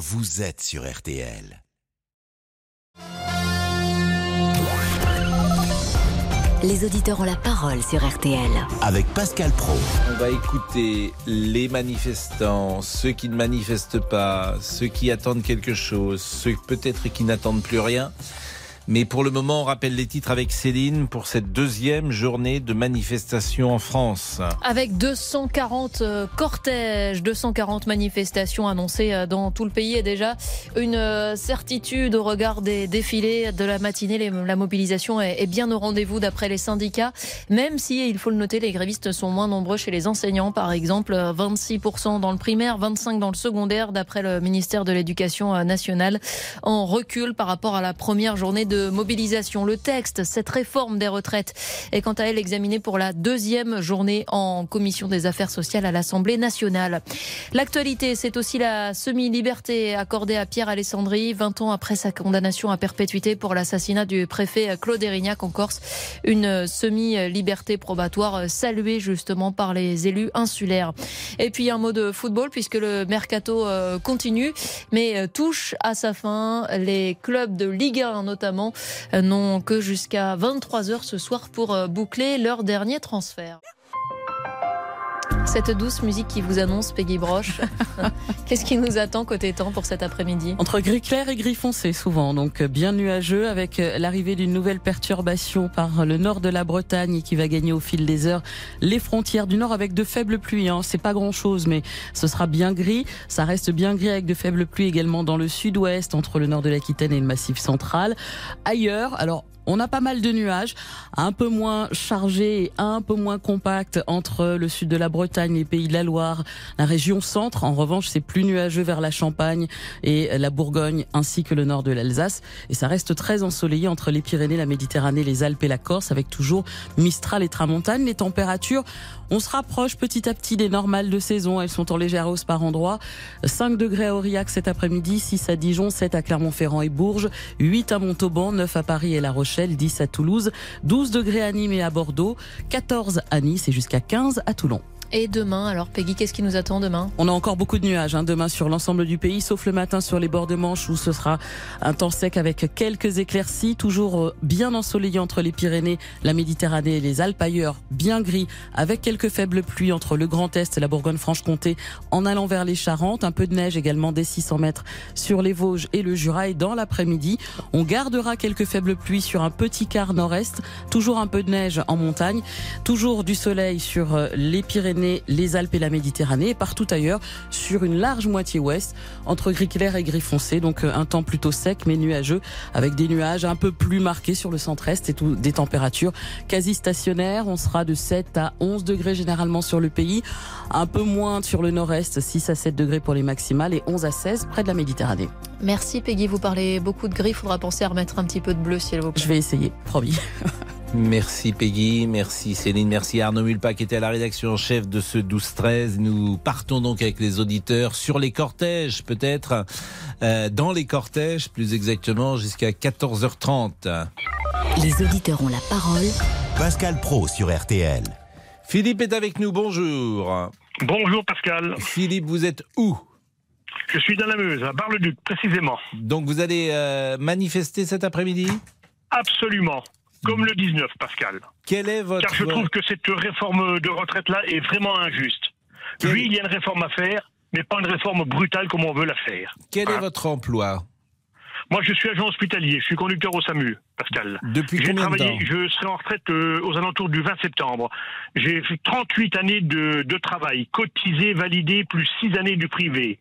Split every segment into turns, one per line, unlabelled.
vous êtes sur RTL.
Les auditeurs ont la parole sur RTL.
Avec Pascal Pro.
On va écouter les manifestants, ceux qui ne manifestent pas, ceux qui attendent quelque chose, ceux peut-être qui n'attendent plus rien. Mais pour le moment, on rappelle les titres avec Céline pour cette deuxième journée de manifestation en France.
Avec 240 euh, cortèges, 240 manifestations annoncées euh, dans tout le pays et déjà une euh, certitude au regard des défilés de la matinée. La mobilisation est bien au rendez-vous d'après les syndicats, même si, il faut le noter, les grévistes sont moins nombreux chez les enseignants. Par exemple, 26% dans le primaire, 25% dans le secondaire, d'après le ministère de l'Éducation nationale, en recul par rapport à la première journée de mobilisation. Le texte, cette réforme des retraites, est quant à elle examinée pour la deuxième journée en commission des affaires sociales à l'Assemblée nationale. L'actualité, c'est aussi la semi-liberté accordée à Pierre Alessandri, 20 ans après sa condamnation à perpétuité pour l'assassinat du préfet Claude Erignac en Corse. Une semi-liberté probatoire saluée justement par les élus insulaires. Et puis un mot de football puisque le mercato euh, continue mais euh, touche à sa fin. Les clubs de Ligue 1 notamment n'ont que jusqu'à 23h ce soir pour euh, boucler leur dernier transfert. Cette douce musique qui vous annonce Peggy Broche, qu'est-ce qui nous attend côté temps pour cet après-midi
Entre gris clair et gris foncé souvent, donc bien nuageux avec l'arrivée d'une nouvelle perturbation par le nord de la Bretagne qui va gagner au fil des heures les frontières du nord avec de faibles pluies. Hein. C'est pas grand-chose, mais ce sera bien gris. Ça reste bien gris avec de faibles pluies également dans le sud-ouest entre le nord de l'Aquitaine et le Massif central. Ailleurs, alors on a pas mal de nuages, un peu moins chargés un peu moins compacts entre le sud de la Bretagne, les pays de la Loire, la région centre. En revanche, c'est plus nuageux vers la Champagne et la Bourgogne ainsi que le nord de l'Alsace. Et ça reste très ensoleillé entre les Pyrénées, la Méditerranée, les Alpes et la Corse avec toujours Mistral et Tramontane. Les températures, on se rapproche petit à petit des normales de saison. Elles sont en légère hausse par endroit. 5 degrés à Aurillac cet après-midi, 6 à Dijon, 7 à Clermont-Ferrand et Bourges, 8 à Montauban, 9 à Paris et La Rochelle. 10 à Toulouse, 12 degrés à Nîmes et à Bordeaux, 14 à Nice et jusqu'à 15 à Toulon.
Et demain, alors Peggy, qu'est-ce qui nous attend demain?
On a encore beaucoup de nuages hein, demain sur l'ensemble du pays, sauf le matin sur les bords de Manche où ce sera un temps sec avec quelques éclaircies, toujours euh, bien ensoleillé entre les Pyrénées, la Méditerranée et les Alpes. Ailleurs, bien gris avec quelques faibles pluies entre le Grand Est et la Bourgogne-Franche-Comté en allant vers les Charentes. Un peu de neige également des 600 mètres sur les Vosges et le Jura. Et dans l'après-midi, on gardera quelques faibles pluies sur un petit quart nord-est, toujours un peu de neige en montagne, toujours du soleil sur euh, les Pyrénées les Alpes et la Méditerranée et partout ailleurs sur une large moitié ouest entre gris clair et gris foncé. Donc euh, un temps plutôt sec mais nuageux avec des nuages un peu plus marqués sur le centre-est et tout, des températures quasi stationnaires. On sera de 7 à 11 degrés généralement sur le pays, un peu moins sur le nord-est, 6 à 7 degrés pour les maximales et 11 à 16 près de la Méditerranée.
Merci Peggy, vous parlez beaucoup de gris, il faudra penser à remettre un petit peu de bleu si elle vous plaît.
Je vais essayer, promis.
Merci Peggy, merci Céline, merci Arnaud Mulpa qui était à la rédaction en chef de ce 12-13. Nous partons donc avec les auditeurs sur les cortèges peut-être, euh, dans les cortèges plus exactement jusqu'à 14h30.
Les auditeurs ont la parole.
Pascal Pro sur RTL.
Philippe est avec nous, bonjour.
Bonjour Pascal.
Philippe, vous êtes où?
Je suis dans la Meuse, à Bar-le-Duc précisément.
Donc vous allez euh, manifester cet après-midi?
Absolument comme le 19, Pascal.
Quel est votre...
Car je trouve que cette réforme de retraite-là est vraiment injuste. Oui, il y a une réforme à faire, mais pas une réforme brutale comme on veut la faire.
Quel est votre emploi
moi, je suis agent hospitalier. Je suis conducteur au SAMU, Pascal.
Depuis combien de temps
Je serai en retraite euh, aux alentours du 20 septembre. J'ai fait 38 années de, de travail, cotisé, validé, plus 6 années du privé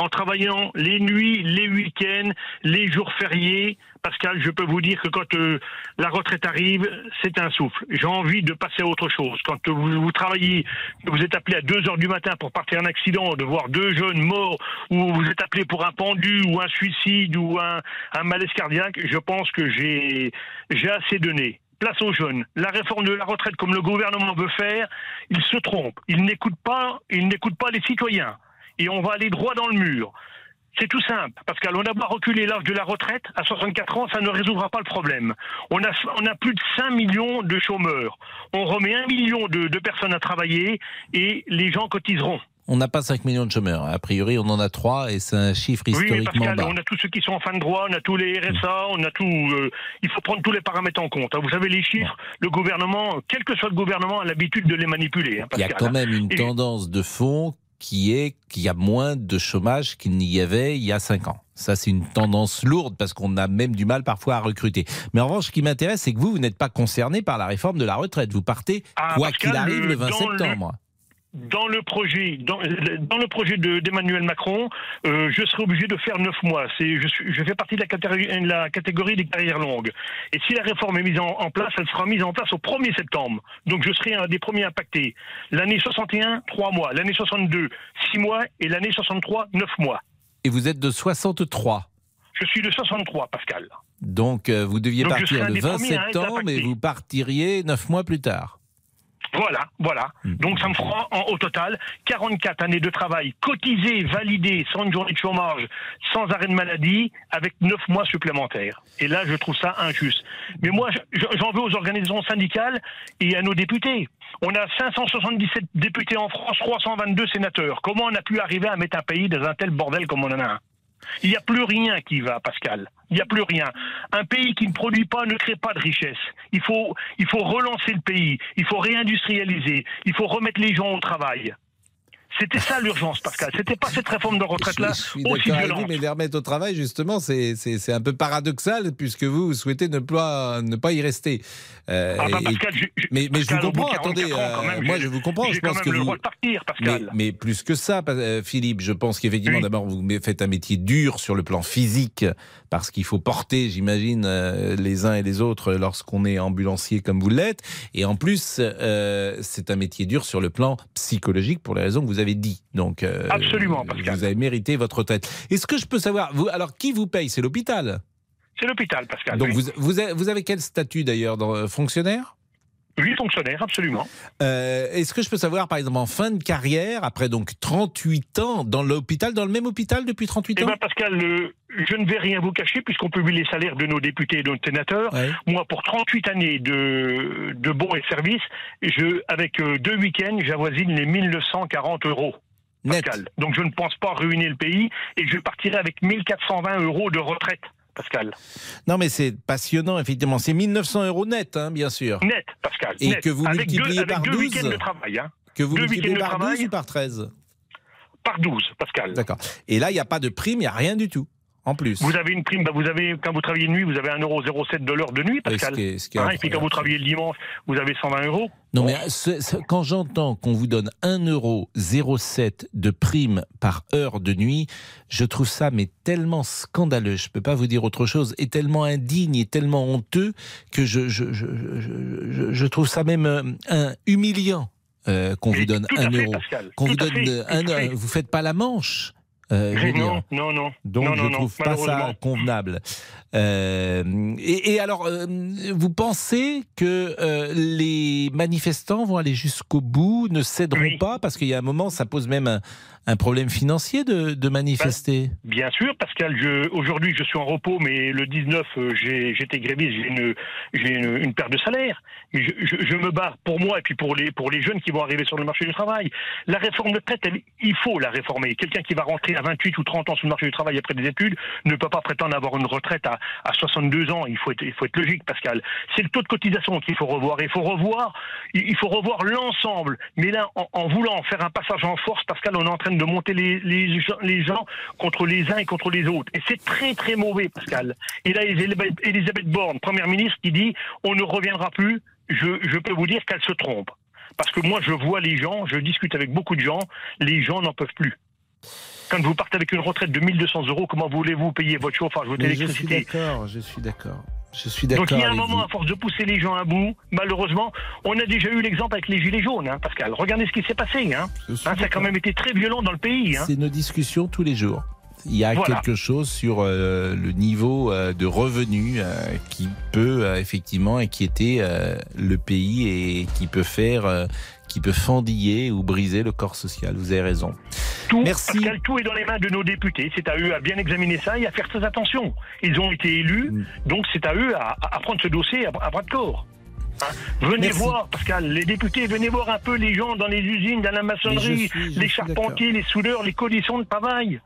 en travaillant les nuits, les week-ends, les jours fériés. Pascal, je peux vous dire que quand euh, la retraite arrive, c'est un souffle. J'ai envie de passer à autre chose. Quand vous, travaillez, vous êtes appelé à 2 heures du matin pour partir un accident, de voir deux jeunes morts, ou vous êtes appelé pour un pendu, ou un suicide, ou un, un malaise cardiaque, je pense que j'ai j'ai assez donné place aux jeunes. La réforme de la retraite, comme le gouvernement veut faire, il se trompe. Il n'écoute pas, il n'écoute pas les citoyens et on va aller droit dans le mur. C'est tout simple, parce qu'on a pas reculé l'âge de la retraite à 64 ans, ça ne résoudra pas le problème. On a, on a plus de 5 millions de chômeurs. On remet un million de, de personnes à travailler et les gens cotiseront.
On n'a pas 5 millions de chômeurs. A priori, on en a 3 et c'est un chiffre
Oui, mais
historiquement
Pascal,
bas.
on a tous ceux qui sont en fin de droit, on a tous les RSA, on a tout. euh, il faut prendre tous les paramètres en compte. hein. Vous savez, les chiffres, le gouvernement, quel que soit le gouvernement, a l'habitude de les manipuler. hein,
Il y a quand même une
Et-
tendance de fond qui est qu'il y a moins de chômage qu'il n'y avait il y a 5 ans. Ça, c'est une tendance lourde parce qu'on a même du mal parfois à recruter. Mais en revanche, ce qui m'intéresse, c'est que vous, vous n'êtes pas concerné par la réforme de la retraite. Vous partez,
Ah,
quoi qu'il arrive,
le-
le 20
dans le-
septembre.
Dans le projet, dans, dans le projet de- d'Emmanuel Macron, euh, je serai obligé de faire neuf mois. Je, suis, je fais partie de la catégorie, la catégorie des carrières longues. Et si la réforme est mise en, en place, elle sera mise en place au 1er septembre. Donc je serai un des premiers impactés. L'année 61, trois mois. L'année 62, six mois. Et l'année 63, neuf mois.
Et vous êtes de 63.
Je suis de 63, Pascal.
Donc, euh, vous deviez
Donc,
partir le
des
20
premiers à être
septembre et
impacté.
vous partiriez 9 mois plus tard.
Voilà, voilà.
Hmm.
Donc ça me fera en, au total 44 années de travail cotisées, validées, sans une journée de chômage, sans arrêt de maladie, avec 9 mois supplémentaires. Et là, je trouve ça injuste. Mais moi, je- j'en veux aux organisations syndicales et à nos députés. On a 577 députés en France, 322 sénateurs. Comment on a pu arriver à mettre un pays dans un tel bordel comme on en a un? Il n'y a plus rien qui va, Pascal. Il n'y a plus rien. Un pays qui ne produit pas ne crée pas de richesse. Il faut, il faut relancer le pays. Il faut réindustrialiser. Il faut remettre les gens au travail. C'était ça l'urgence, Pascal. C'était pas cette réforme de retraite-là aussi
avec vous,
violente.
mais les remettre au travail, justement, c'est- un peu paradoxal puisque vous, souhaitez ne pas, ne pas y rester. Euh,
Ah bah, Pascal, je-
mais, mais je vous comprends, attendez,
44 ans, quand
euh,
même,
moi je vous comprends, je
quand
pense
même
que
le
vous...
droit de partir,
Mais,
Pascal.
mais plus que ça, euh, Philippe, je pense qu'effectivement,
Oui.
d'abord, vous faites un métier dur sur le plan physique, parce qu'il faut porter, j'imagine, les uns et les autres lorsqu'on est ambulancier comme vous l'êtes. Et en plus, euh, c'est un métier dur sur le plan psychologique pour les raisons que vous avez dit. Donc, euh,
Absolument, Pascal.
vous avez mérité votre retraite. Est-ce que je peux savoir, vous, alors qui vous paye? C'est l'hôpital
C'est l'hôpital, Pascal.
Donc,
oui.
vous, vous, avez, vous avez quel statut d'ailleurs euh, Fonctionnaire?
Oui, fonctionnaire, absolument.
Euh, Est-ce que je peux savoir, par exemple, en fin de carrière, après donc 38 ans, dans l'hôpital, dans le même hôpital depuis 38
Eh
ans
bien, Pascal, le- je ne vais rien vous cacher puisqu'on publie les salaires de nos députés et de nos sénateurs.
Ouais.
Moi, pour 38 années de, de bons et services, je, avec euh, deux week-ends, j'avoisine les 1940 euros.
Net.
Pascal. Donc je ne pense pas ruiner le pays et je partirai avec 1420 euros de retraite, Pascal.
Non, mais c'est passionnant, effectivement. C'est 1900 euros net, hein, bien sûr.
Net, Pascal.
Et
net.
que vous
avec
multipliez
deux, avec
par
deux
12.
week-ends de travail, hein.
Que vous
Deux
multipliez par 12
travail.
ou par 13
par 12, Pascal.
D'accord. Et là, il n'y a pas de prime, il n'y a rien du tout, en plus.
Vous avez une prime, bah, vous avez, quand vous travaillez de nuit, vous avez 1,07€ de l'heure de nuit, Pascal.
ce qui est- ce qui est
Hein, et puis quand vous travaillez le dimanche, vous avez 120 euros.
Non, mais ce- quand j'entends qu'on vous donne 1,07€ de prime par heure de nuit, je trouve ça mais tellement scandaleux, je peux pas vous dire autre chose, et tellement indigne et tellement honteux que je, je, je, je, je- je trouve ça même euh, un, humiliant euh, qu'on vous donne
tout à
1
fait,
euro. Qu'on vous donne
fait,
euh, un, vous faites pas la manche. Euh, je veux dire.
non, non, non.
Donc
non,
je
non,
trouve
non,
pas ça convenable. Euh, et, et alors, euh, vous pensez que les manifestants vont aller jusqu'au bout, ne céderont
Oui.
pas? Parce qu'il y a un moment, ça pose même un, un problème financier de, de manifester.
Bien sûr, Pascal. Je, aujourd'hui, je suis en repos, mais le 19, euh, j'ai, j'étais gréviste, j'ai une, j'ai une, une perte de salaire. Je, je, je me bats pour moi et puis pour les, pour les jeunes qui vont arriver sur le marché du travail. La réforme de retraite, elle- il faut la réformer. Quelqu'un qui va rentrer à 28 ou 30 ans sur le marché du travail après des études ne peut pas prétendre avoir une retraite à, à 62 ans. Il faut être, il faut être logique, Pascal. C'est le taux de cotisation qu'il faut revoir. Il faut revoir, il faut revoir l'ensemble. Mais là, en, en voulant faire un passage en force, Pascal, on est en train de monter les, les, gens, les gens contre les uns et contre les autres. Et c'est très, très mauvais, Pascal. Et là, Elisabeth, Elisabeth Borne, première ministre, qui dit on ne reviendra plus, je, je peux vous dire qu'elle se trompe. Parce que moi, je vois les gens, je discute avec beaucoup de gens, les gens n'en peuvent plus. Quand vous partez avec une retraite de 1200 euros, comment voulez-vous payer votre chauffage, votre
Mais je suis
électricité
d'accord, je suis d'accord. Je suis
donc
d'accord
il y a un moment,
vous.
à force de pousser les gens à bout, malheureusement, on a déjà eu l'exemple avec les gilets jaunes, hein, Pascal. Regardez ce qui s'est passé. Hein. Hein, ça a quand même été très violent dans le pays. Hein.
C'est nos discussions tous les jours. Il y a
Voilà.
quelque chose sur euh, le niveau euh, de revenus euh, qui peut effectivement inquiéter le pays et qui peut faire, qui peut fendiller ou briser le corps social. Vous avez raison.
Tout,
Merci.
Pascal, tout est dans les mains de nos députés. C'est à eux à bien examiner ça et à faire très attention. Ils ont été élus,
Mm.
donc c'est à eux à, à prendre ce dossier à, à bras de corps. Venez
Merci.
voir, Pascal, les députés, venez voir un peu les gens dans les usines, dans la maçonnerie,
suis-
les charpentiers, les soudeurs, les conditions de travail.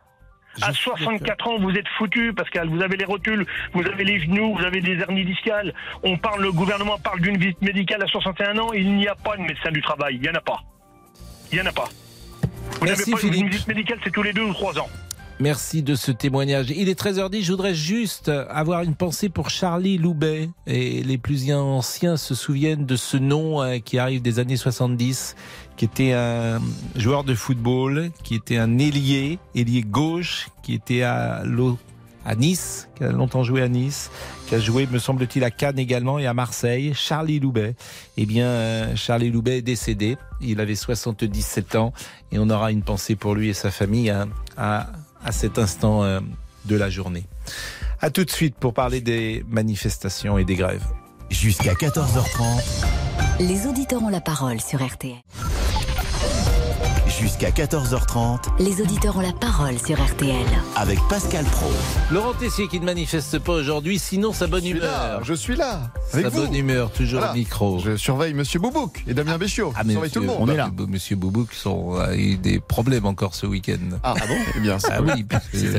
À
suis
64 ans, vous êtes foutus, Pascal. Vous avez les rotules, vous avez les genoux, vous avez des hernies discales. On parle, le gouvernement parle d'une visite médicale à 61 ans. Il n'y a pas de médecin du travail. Il n'y en a pas. Il n'y en a pas. Vous n'avez pas
Philippe.
une visite médicale, c'est tous les deux ou trois ans.
Merci de ce témoignage. Il est 13h10, je voudrais juste avoir une pensée pour Charlie Loubet. Et les plus anciens se souviennent de ce nom euh, qui arrive des années 70, qui était un joueur de football, qui était un ailier, ailier gauche, qui était à, Nice, qui a longtemps joué à Nice, qui a joué, me semble-t-il, à Cannes également et à Marseille. Charlie Loubet. Eh bien, euh, Charlie Loubet est décédé. Il avait 77 ans et on aura une pensée pour lui et sa famille à, à, à cet instant euh, de la journée. À tout de suite pour parler des manifestations et des grèves.
Jusqu'à 14h30,
Les auditeurs ont la parole sur RTL.
Jusqu'à 14h30
Les auditeurs ont la parole sur RTL.
avec Pascal Pro.
Laurent Tessier qui ne manifeste pas aujourd'hui, sinon sa bonne
Je suis là,
humeur.
je suis là, avec
Sa
vous.
bonne humeur, toujours
Voilà.
au micro.
Je surveille Monsieur Boubouk et Damien Béchiot.
Ah,
je surveille tout le monde.
on est là. Monsieur Boubouk sont, a eu des problèmes encore ce week-end.
Ah, bon Eh bien,
Ah oui,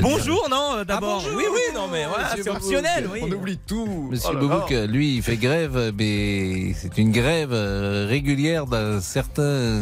Bonjour, non, d'abord.
Ah, bonjour.
oui, oui, non, mais voilà,
Monsieur
c'est optionnel, oui.
On oublie tout.
Monsieur
Oh
Boubouk, lui, il fait grève, mais c'est une grève euh, régulière d'un certain.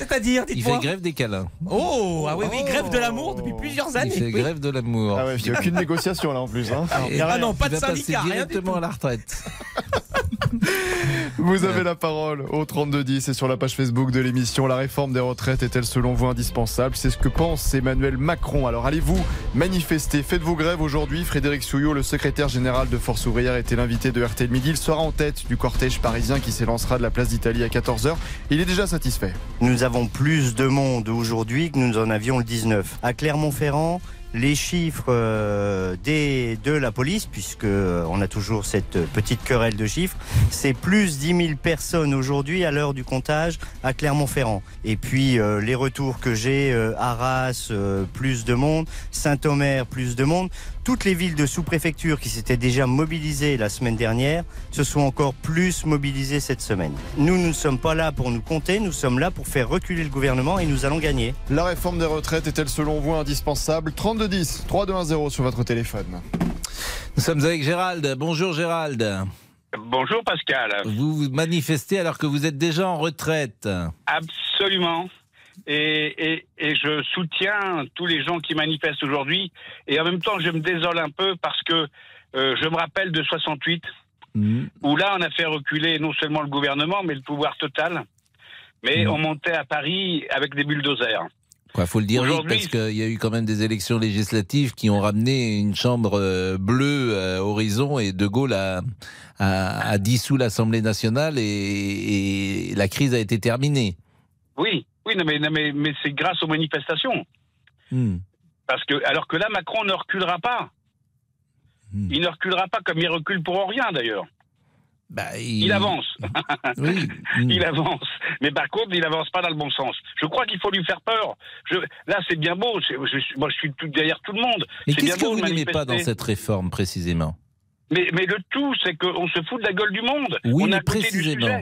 C'est-à-dire,
Il
dites-moi.
fait grève des câlins.
Oh, ah oui, oui,
Oh.
grève de l'amour depuis plusieurs
Il
années.
fait
oui.
grève de l'amour.
Ah ouais, il n'y a aucune négociation là en plus. Hein.
Ah non,
il
pas de
va passer
syndicat, rien du
directement à la retraite.
Vous avez la parole au 3210 et sur la page Facebook de l'émission. La réforme des retraites est-elle selon vous indispensable? C'est ce que pense Emmanuel Macron. Alors allez-vous manifester? Faites vos grèves aujourd'hui? Frédéric Souillot, le secrétaire général de Force Ouvrière, était l'invité de RTL Midi? Il sera en tête du cortège parisien qui s'élancera de la place d'Italie à 14h. Il est déjà satisfait.
Nous avons plus de monde aujourd'hui que nous en avions le 19. À Clermont-Ferrand, les chiffres euh, des, de la police, puisque euh, on a toujours cette petite querelle de chiffres, c'est plus 10 000 personnes aujourd'hui à l'heure du comptage à Clermont-Ferrand. Et puis euh, les retours que j'ai, Arras, plus de monde, Saint-Omer, plus de monde. Toutes les villes de sous-préfecture qui s'étaient déjà mobilisées la semaine dernière se sont encore plus mobilisées cette semaine. Nous, nous ne sommes pas là pour nous compter, nous sommes là pour faire reculer le gouvernement et nous allons gagner.
La réforme des retraites est-elle selon vous indispensable? 3210 3210 sur votre téléphone.
Nous sommes avec Gérald. Bonjour Gérald.
Bonjour Pascal.
Vous vous manifestez alors que vous êtes déjà en retraite.
Absolument. Et, et, et je soutiens tous les gens qui manifestent aujourd'hui. Et en même temps, je me désole un peu parce que euh, je me rappelle de 68,
Hmm.
où là, on a fait reculer non seulement le gouvernement, mais le pouvoir total. Mais
Mhm.
on montait à Paris avec des bulldozers.
Quoi, faut le dire vite parce qu'il y a eu quand même des élections législatives qui ont ramené une chambre euh, bleue à horizon et De Gaulle a, a, a dissous l'Assemblée nationale et, et la crise a été terminée.
Oui, oui, non, mais, non, mais, mais c'est grâce aux manifestations.
Hmm.
Parce que, alors que là, Macron ne reculera pas.
Hmm.
Il ne reculera pas comme il recule pour rien d'ailleurs.
Bah,
Il avance.
Oui. Hmm.
Il avance. Mais par contre, il avance pas dans le bon sens. Je crois qu'il faut lui faire peur. Je, là, c'est bien beau. Je, moi, je suis tout derrière tout le monde.
Mais qu'est-ce que vous n'aimez pas dans cette réforme précisément?
Mais, mais le tout, c'est qu'on se fout de la gueule du monde.
Oui,
On
mais
du
précisément.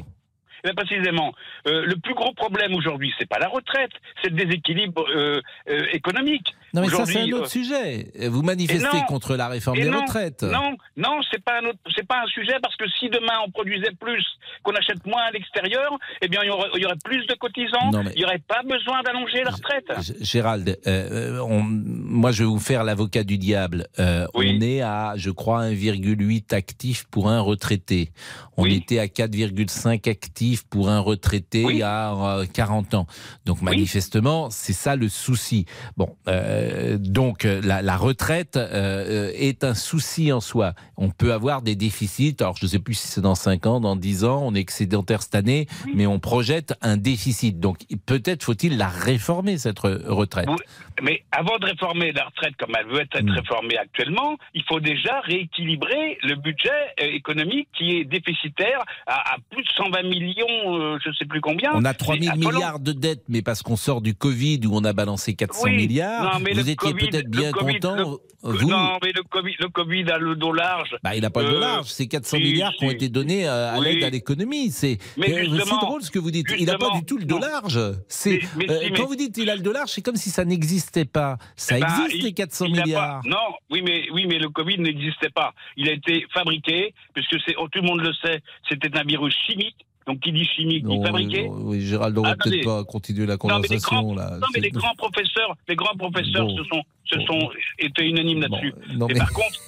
Eh bien, précisément, euh, le plus gros problème aujourd'hui, c'est pas la retraite, c'est le déséquilibre euh, euh, économique.
Non, mais ça, c'est un autre sujet. Vous manifestez
non.
contre la réforme
Et
des
non,
retraites.
Non, non, c'est pas un autre, c'est pas un sujet parce que si demain on produisait plus, qu'on achète moins à l'extérieur, eh bien il y aurait, il y aurait plus de cotisants,
Non, mais-
il n'y aurait pas besoin d'allonger la retraite.
G- Gérald, on- moi je vais vous faire l'avocat du diable.
Oui.
On est à, je crois, 1,8 actifs pour un retraité. On
Oui.
était à 4,5 actifs pour un retraité
Oui.
y a euh, 40 ans. Donc manifestement, c'est ça le souci. Bon, euh, donc la, la retraite euh, est un souci en soi. On peut avoir des déficits. Alors je ne sais plus si c'est dans 5 ans, dans 10 ans. On est excédentaire cette année, mais on projette un déficit. Donc peut-être faut-il la réformer cette re- retraite.
Oui. Mais avant de réformer la retraite comme elle veut être
Mm.
réformée actuellement, il faut déjà rééquilibrer le budget économique qui est déficitaire à, à plus de 120 milliards millions, euh, je sais plus combien.
On a 3
Mais
000
affolant.
milliards de dettes, mais parce qu'on sort du Covid où on a balancé 400
Oui,
milliards.
non, mais
vous étiez peut-être bien
Covid-
content,
le-
vous.
Non, mais le Covid, le Covid a le dos large.
Bah, il n'a pas le
Euh,
dos large, c'est 400
si,
milliards qui ont été donnés euh, à
Oui.
l'aide à l'économie. C'est euh, drôle ce que vous dites. Il n'a pas du tout le dos large. C'est euh, quand vous dites il a le dos large, c'est comme si ça n'existait pas. Ça
Eh ben,
existe
il-
les 400
il n'a
milliards.
pas- non, oui, mais oui, mais le Covid n'existait pas. Il a été fabriqué, puisque c'est oh, tout le monde le sait, c'était un virus chimique. Donc qui dit chimique dit
Non,
fabriqué.
non, oui, Gérald, on va peut-être pas continuer la
Non, mais les
conversation
grands,
là.
non, mais les grands professeurs, les grands professeurs
Bon.
se sont, se
Bon.
sont étaient unanimes là-dessus. Et
mais-
par contre,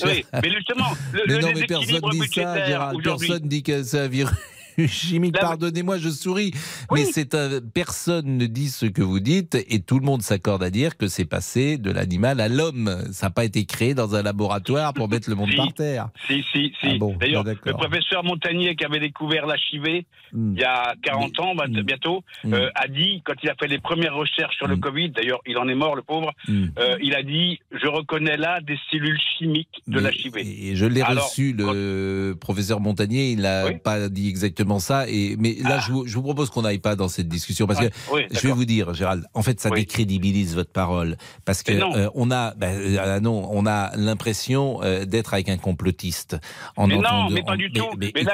oui, mais justement, le,
Mais
le
non, mais personne dit ça, Gérald. Personne dit que c'est un virus
Là,
Pardonnez-moi, je souris.
Oui.
Mais c'est un... personne ne dit ce que vous dites et tout le monde s'accorde à dire que c'est passé de l'animal à l'homme. Ça n'a pas été créé dans un laboratoire pour mettre le monde
Si.
par terre.
Si, si, si.
Ah bon,
D'ailleurs,
bah,
le professeur Montagnier qui avait découvert l'HIV
Hmm.
il y a 40 ans, bah,
Mm.
bientôt,
Mm.
euh, a dit, quand il a fait les premières recherches sur le. Covid, d'ailleurs, il en est mort, le pauvre,
Hmm.
euh, il a dit, je reconnais là des cellules chimiques de
Mais-
l'HIV.
Et je l'ai reçu, le professeur Montagnier, il n'a
Oui.
pas dit exactement ça. Et, mais là,
Ah.
je, vous, je vous propose qu'on n'aille pas dans cette discussion parce que
Oui,
Je vais vous dire, Gérald, en fait, ça
Oui.
décrédibilise votre parole parce que
Mais
euh, on a, ben, euh, non, on a l'impression euh, d'être avec un complotiste. En
Mais non, mais pas du
mais-
tout.
Mais,
Mais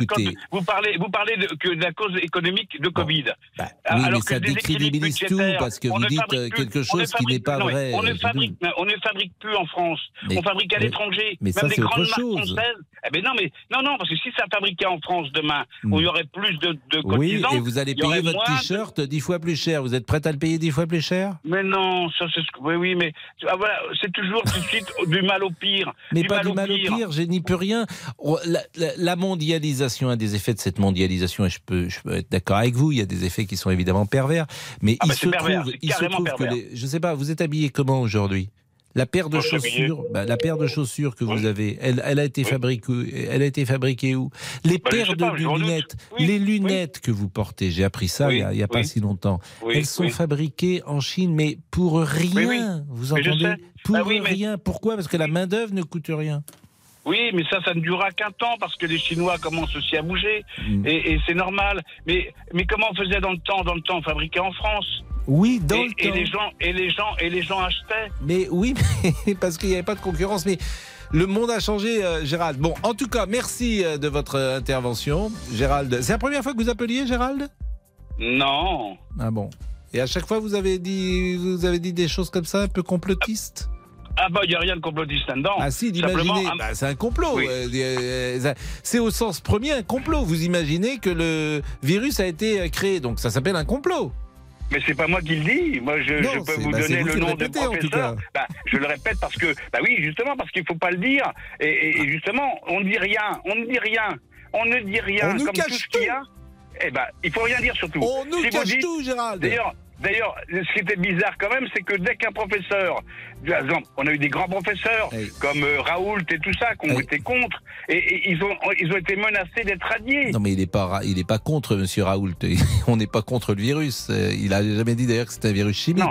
vous parlez, vous parlez de, que de la cause économique de Covid.
bah,
Ah,
oui,
alors
mais
que
ça décrédibilise tout parce que vous dites quelque chose qui n'est pas
non, mais
vrai.
On ne, fabrique, on ne fabrique plus en France.
Mais-
on fabrique à l'étranger.
Mais
Même
ça, c'est autre chose.
Eh ben non, mais non, non, parce que si ça fabriquait en France demain,
Hmm.
où il y aurait plus de, de
Oui,
cotisants.
et vous allez
il y aurait
payer votre
moins de-
t-shirt dix fois plus cher. Vous êtes prête à le payer dix fois plus cher?
Mais non, ça c'est ce que. Oui, oui, mais ah, voilà, c'est toujours tout de suite du mal au pire.
Mais pas du mal au
pire.
je n'y peux rien. Oh, La, la- la mondialisation, un des effets de cette mondialisation, et je peux, je peux être d'accord avec vous, il y a des effets qui sont évidemment pervers, mais
Ah
il
bah,
se
pervers,
trouve,
c'est
il se
carrément
trouve que
pervers.
les, je sais pas, vous êtes habillé comment aujourd'hui? La paire de chaussures, bah, la paire de chaussures que vous avez, elle, elle a été
Oui.
fabriquée, elle a été fabriquée où? Les
Bah,
paires de,
pas,
lunettes,
Oui,
les lunettes que vous portez, j'ai appris ça il y a, pas si longtemps. Elles sont fabriquées en Chine, mais pour rien. Vous entendez? Pour
Bah mais-
rien. Pourquoi? Parce que la main d'œuvre ne coûte rien.
Oui, mais ça, ça ne durera qu'un temps parce que les Chinois commencent aussi à bouger
Mm.
et, et c'est normal. Mais, mais comment on faisait dans le temps Dans le temps, on fabriquait en France?
Oui, dans
et,
le
et
temps.
les gens et les gens et les gens achetaient.
Mais oui, mais parce qu'il n'y avait pas de concurrence. Mais le monde a changé, euh, Gérald. Bon, en tout cas, merci euh, de votre euh, intervention, Gérald. C'est la première fois que vous appeliez, Gérald?
Non.
Ah bon. Et à chaque fois, vous avez dit, vous avez dit des choses comme ça, un peu complotistes?
Ah bah il y a rien de complotiste là-dedans.
Ah si, d'imaginer,
ah,
bah, c'est un complot.
Oui.
c'est au sens premier un complot. Vous imaginez que le virus a été créé, donc ça s'appelle un complot.
Mais c'est pas moi qui le dis. Moi, je,
Non,
je peux vous
bah,
donner
vous
le nom de
répétez,
professeur. Bah, je le répète parce que, bah oui, justement parce qu'il faut pas le dire. Et, et- et justement, on ne dit rien. On ne dit rien. On ne dit rien.
On nous
comme
cache
tout ce qu'il y a. Eh ben, il faut rien dire surtout.
On nous
Si
cache
dites-
tout, Gérald.
D'ailleurs, d'ailleurs, ce qui était bizarre quand même, c'est que dès qu'un professeur, on a eu des grands professeurs
Oui.
comme euh, Raoult et tout ça, qui ont
Oui.
été contre, et, et ils ont ils ont été menacés d'être radiés.
Non, mais il n'est pas, ra- il est pas contre Monsieur Raoult. On n'est pas contre le virus. Euh, Il a jamais dit d'ailleurs que c'était un virus chimique.
Non.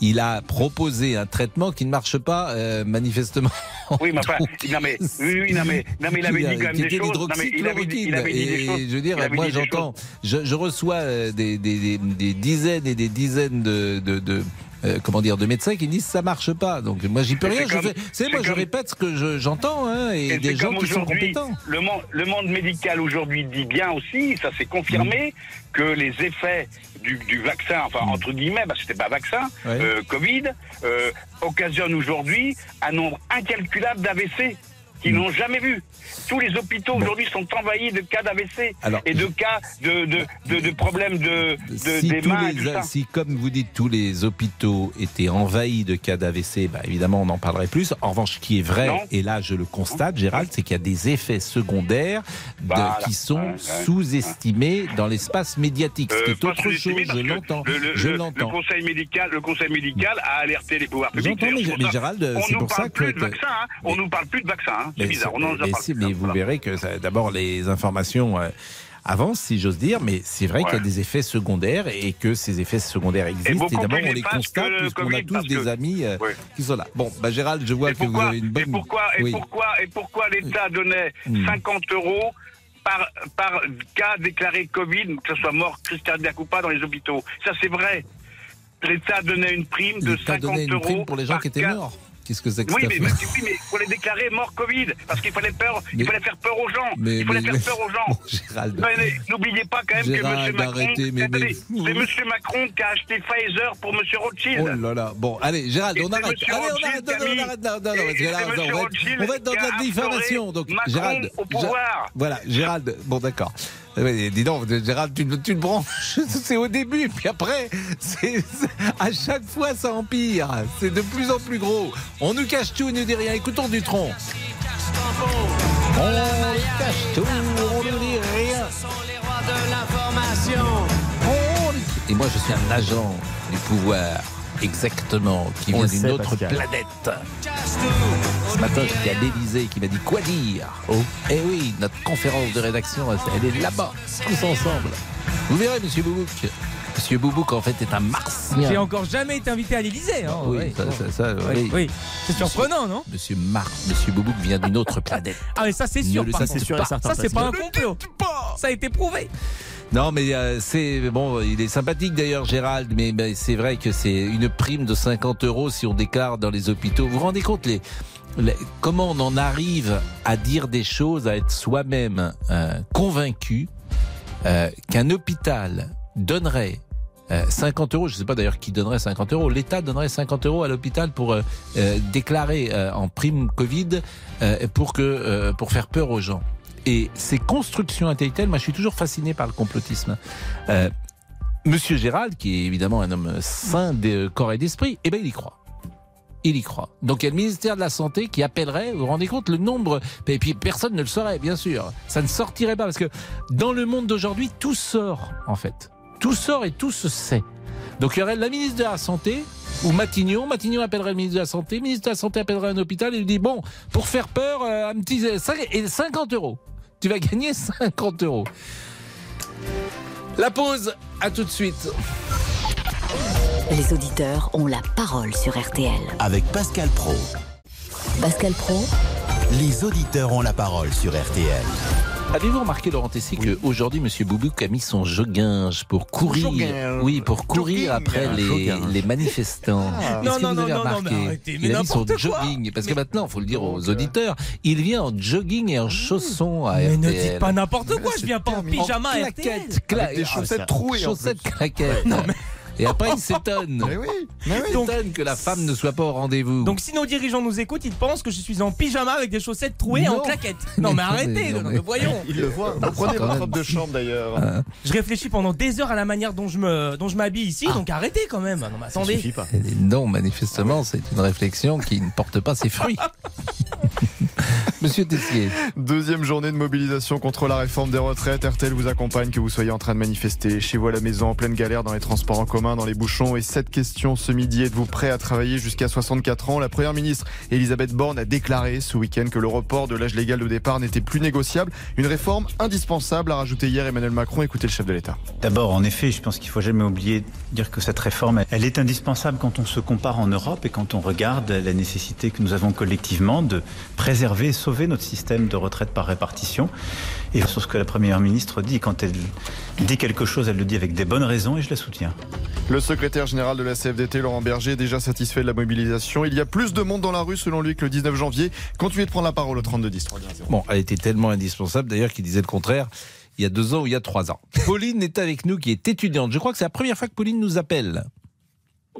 Il a proposé un traitement qui ne marche pas euh, manifestement.
Oui, mais enfin, non mais, oui, non mais, non mais il avait dit quand même des choses. Non mais il avait dit, il avait dit des
Et
choses.
je veux dire, moi j'entends, je, je reçois des, des, des, des dizaines et des dizaines de, de, de euh, comment dire, de médecins qui disent ça marche pas. Donc moi j'y peux rien.
c'est comme-
moi je répète ce que je- j'entends hein, et,
Et
des gens qui sont compétents.
le monde, le monde médical aujourd'hui dit bien aussi, ça s'est confirmé, que les effets du, du vaccin, enfin entre guillemets, que c'était pas vaccin,
Ouais.
euh, Covid, euh, occasionnent aujourd'hui un nombre incalculable d'AVC qu'ils
Mm.
n'ont jamais vu. Tous les hôpitaux aujourd'hui sont envahis de cas d'AVC et de cas de, de, de, de problèmes de,
si,
des mains
les-
ça.
si, comme vous dites, tous les hôpitaux étaient envahis de cas d'AVC, bah, évidemment, on en parlerait plus. En revanche, ce qui est vrai,
Non.
et là je le constate, Gérald, c'est qu'il y a des effets secondaires
Voilà.
qui sont
Ouais, ouais.
sous-estimés dans l'espace médiatique. Ce qui
Euh,
est
pas
autre chose, je l'entends.
le- le-
Je
le-
l'entends.
Le conseil médical, le conseil médical a alerté les pouvoirs publics.
Mais,
C'est
mais Gérald,
on
c'est pour
parle
ça que.
vaccin. hein. On
Mais-
nous parle plus de vaccin. hein. C'est bizarre.
c'est-
On en
mais si, mais vous
Voilà.
verrez que d'abord les informations euh, avancent, si j'ose dire, mais c'est vrai qu'il y a des effets secondaires et que ces effets secondaires existent. Et, d'abord, on les constate puisqu'on a tous des
que-
amis euh, qui sont là. Bon, bah, Gérald, je vois
Et
que vous avez une
et
bonne.
pourquoi, et
Oui.
pourquoi, et pourquoi l'État donnait
Hmm.
50 euros par, par cas déclaré Covid, que ce soit mort, crise cardiaque ou pas, dans les hôpitaux? Ça, c'est vrai. L'État donnait une prime de
L'État
50
donnait une
euros.
prime pour les gens qui étaient morts. Qu'est-ce que c'est que
Oui mais, mais- oui, mais il faut les déclarer mort Covid, parce qu'il fallait, peur,
Mais-
il fallait faire peur aux gens.
Mais-
il fallait faire peur aux gens.
Bon,
N'oubliez pas quand même
Gérald,
que M. Macron, c'est M. Macron qui a acheté Pfizer pour M. Rothschild.
Oh là là. Bon, allez, Gérald,
Et
on arrête.
Monsieur
Allez, on
Rothschild
arrête. Non,
qui a
non, on
mis-
arrête. Non, non, non,
et-
parce que
et
là,
c'est
on
Monsieur
va être-
Rothschild
on va être dans de la diffamation. Donc,
Macron
Gérald.
au pouvoir.
Voilà, Gérald. Bon, d'accord. Ben, dis donc, Gérald, tu, tu te branches. C'est au début, puis après, c'est à chaque fois, ça empire. C'est de plus en plus gros. On nous cache tout, on nous dit rien. Écoutons Dutron. On nous cache tout, on nous dit rien. On Et moi, je suis un agent du pouvoir. Exactement, qui
On
vient d'une autre
Pascal.
planète. Ce matin, j'étais à l'Elysée qui m'a dit quoi dire. Oh, eh oui, notre conférence de rédaction, elle est là-bas, tous ensemble. Vous verrez, monsieur Boubouk. Monsieur Boubouk, en fait, est un martien.
J'ai encore jamais été invité à l'Elysée. Hein.
Oui,
Ouais.
ça, ça, ça,
Oui,
oui.
oui. C'est surprenant, non?
Monsieur Mar, Monsieur Boubouk vient d'une autre planète.
Ah, mais ça, c'est
Ne
sûr. par
dites
contre.
c'est sûr et certain,
Ça, c'est pas un complot. Ça a été prouvé.
Non, mais euh, c'est bon. Il est sympathique d'ailleurs, Gérald. Mais, mais c'est vrai que c'est une prime de 50 euros si on déclare dans les hôpitaux. Vous vous rendez compte les, comment on en arrive à dire des choses, à être soi-même euh, convaincu euh, qu'un hôpital donnerait euh, 50 euros. Je ne sais pas d'ailleurs qui donnerait 50 euros. L'État donnerait 50 euros à l'hôpital pour euh, euh, déclarer euh, en prime Covid euh, pour que euh, pour faire peur aux gens. Et ces constructions intellectuelles, moi je suis toujours fasciné par le complotisme. Euh, Monsieur Gérald, qui est évidemment un homme sain de corps et d'esprit, eh ben il y croit. Il y croit. Donc il y a le ministère de la Santé qui appellerait, vous vous rendez compte, le nombre, et puis personne ne le saurait, bien sûr. Ça ne sortirait pas, parce que dans le monde d'aujourd'hui, tout sort, en fait. Tout sort et tout se sait. Donc il y aurait la ministre de la Santé, ou Matignon, Matignon appellerait le ministre de la Santé, le ministre de la Santé appellerait un hôpital et lui dit, bon, pour faire peur, euh, un petit... euh, cinq- Et 50 euros. Tu vas gagner 50 euros. La pause, à tout de suite.
Les auditeurs ont la parole sur RTL.
Avec Pascal Pro.
Pascal Pro,
Les auditeurs ont la parole sur RTL.
Avez-vous remarqué, Laurent Tessy, qu'aujourd'hui, M. Boubouk a mis son joguinge pour courir. Oui, pour courir
Jogging.
après les, manifestants.
Ah.
Est-ce
Non,
que
non,
vous
non,
avez
non, non,
remarqué
mais arrêtez, mais
Il a mis son
quoi.
jogging. Parce que
Mais-
maintenant, il faut le dire aux
euh,
auditeurs, il vient en jogging et en chaussons à
Mais ne dites pas n'importe quoi. Je viens pas en pyjama
en claquettes, cla-
Avec des
ah,
chaussettes
ça-
trouées, en
Chaussettes claquettes. Et après, il s'étonne.
Mais oui, mais oui.
Il s'étonne que la femme ne soit pas au rendez-vous.
Donc si nos dirigeants nous écoutent, ils pensent que je suis en pyjama avec des chaussettes trouées
Non.
en claquettes. Non mais arrêtez,
non, mais-
voyons.
Il le voit. Vous prenez votre robe de chambre d'ailleurs.
Je réfléchis pendant des heures à la manière dont je me dont je m'habille ici, donc arrêtez quand même. Non mais attendez.
pas.
Et Non, manifestement, c'est une réflexion qui ne porte pas ses fruits. Monsieur Tessier.
Deuxième journée de mobilisation contre la réforme des retraites. RTL vous accompagne, que vous soyez en train de manifester chez vous à la maison, en pleine galère, dans les transports en commun, dans les bouchons. Et cette question ce midi, êtes-vous prêt à travailler jusqu'à 64 ans? La première ministre Elisabeth Borne a déclaré ce week-end que le report de l'âge légal de départ n'était plus négociable. Une réforme indispensable, a rajouté hier Emmanuel Macron. Écoutez le chef de l'État.
D'abord, en effet, je pense qu'il faut jamais oublier de dire que cette réforme, elle est indispensable quand on se compare en Europe et quand on regarde la nécessité que nous avons collectivement de préserver et sauver notre système de retraite par répartition. Et sur ce que la Première ministre dit, quand elle dit quelque chose, elle le dit avec des bonnes raisons et je la soutiens.
Le secrétaire général de la CFDT, Laurent Berger, est déjà satisfait de la mobilisation. Il y a plus de monde dans la rue, selon lui, que le 19 janvier. Continuez de prendre la parole au 32 10
Bon, elle était tellement indispensable d'ailleurs qu'il disait le contraire il y a deux ans ou il y a trois ans. Pauline est avec nous, qui est étudiante. Je crois que c'est la première fois que Pauline nous appelle.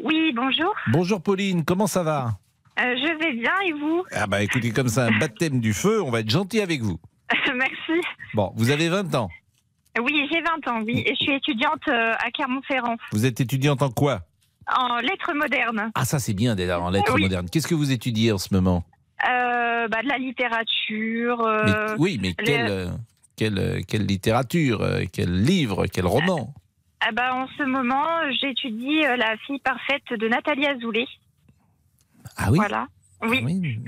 Oui, bonjour.
Bonjour Pauline, comment ça va?
Euh, je vais bien et vous?
Ah bah écoutez, comme ça, un baptême du feu, on va être gentil avec vous.
Merci.
Bon, vous avez 20 ans.
Oui, j'ai 20 ans, oui. Et je suis étudiante euh, à Clermont-Ferrand
Vous êtes étudiante en quoi?
En lettres modernes.
Ah ça c'est bien d'être en lettres
Oui.
modernes. Qu'est-ce que vous étudiez en ce moment?
Euh, bah, de la littérature.
Mais-
euh,
Oui, mais
les-
quelle, euh, quelle, euh, quelle littérature, euh, quel livre, quel roman?
Ah bah, en ce moment, j'étudie euh, La fille parfaite de Nathalie Azoulay.
Ah oui
Voilà. Oui,
Ah oui.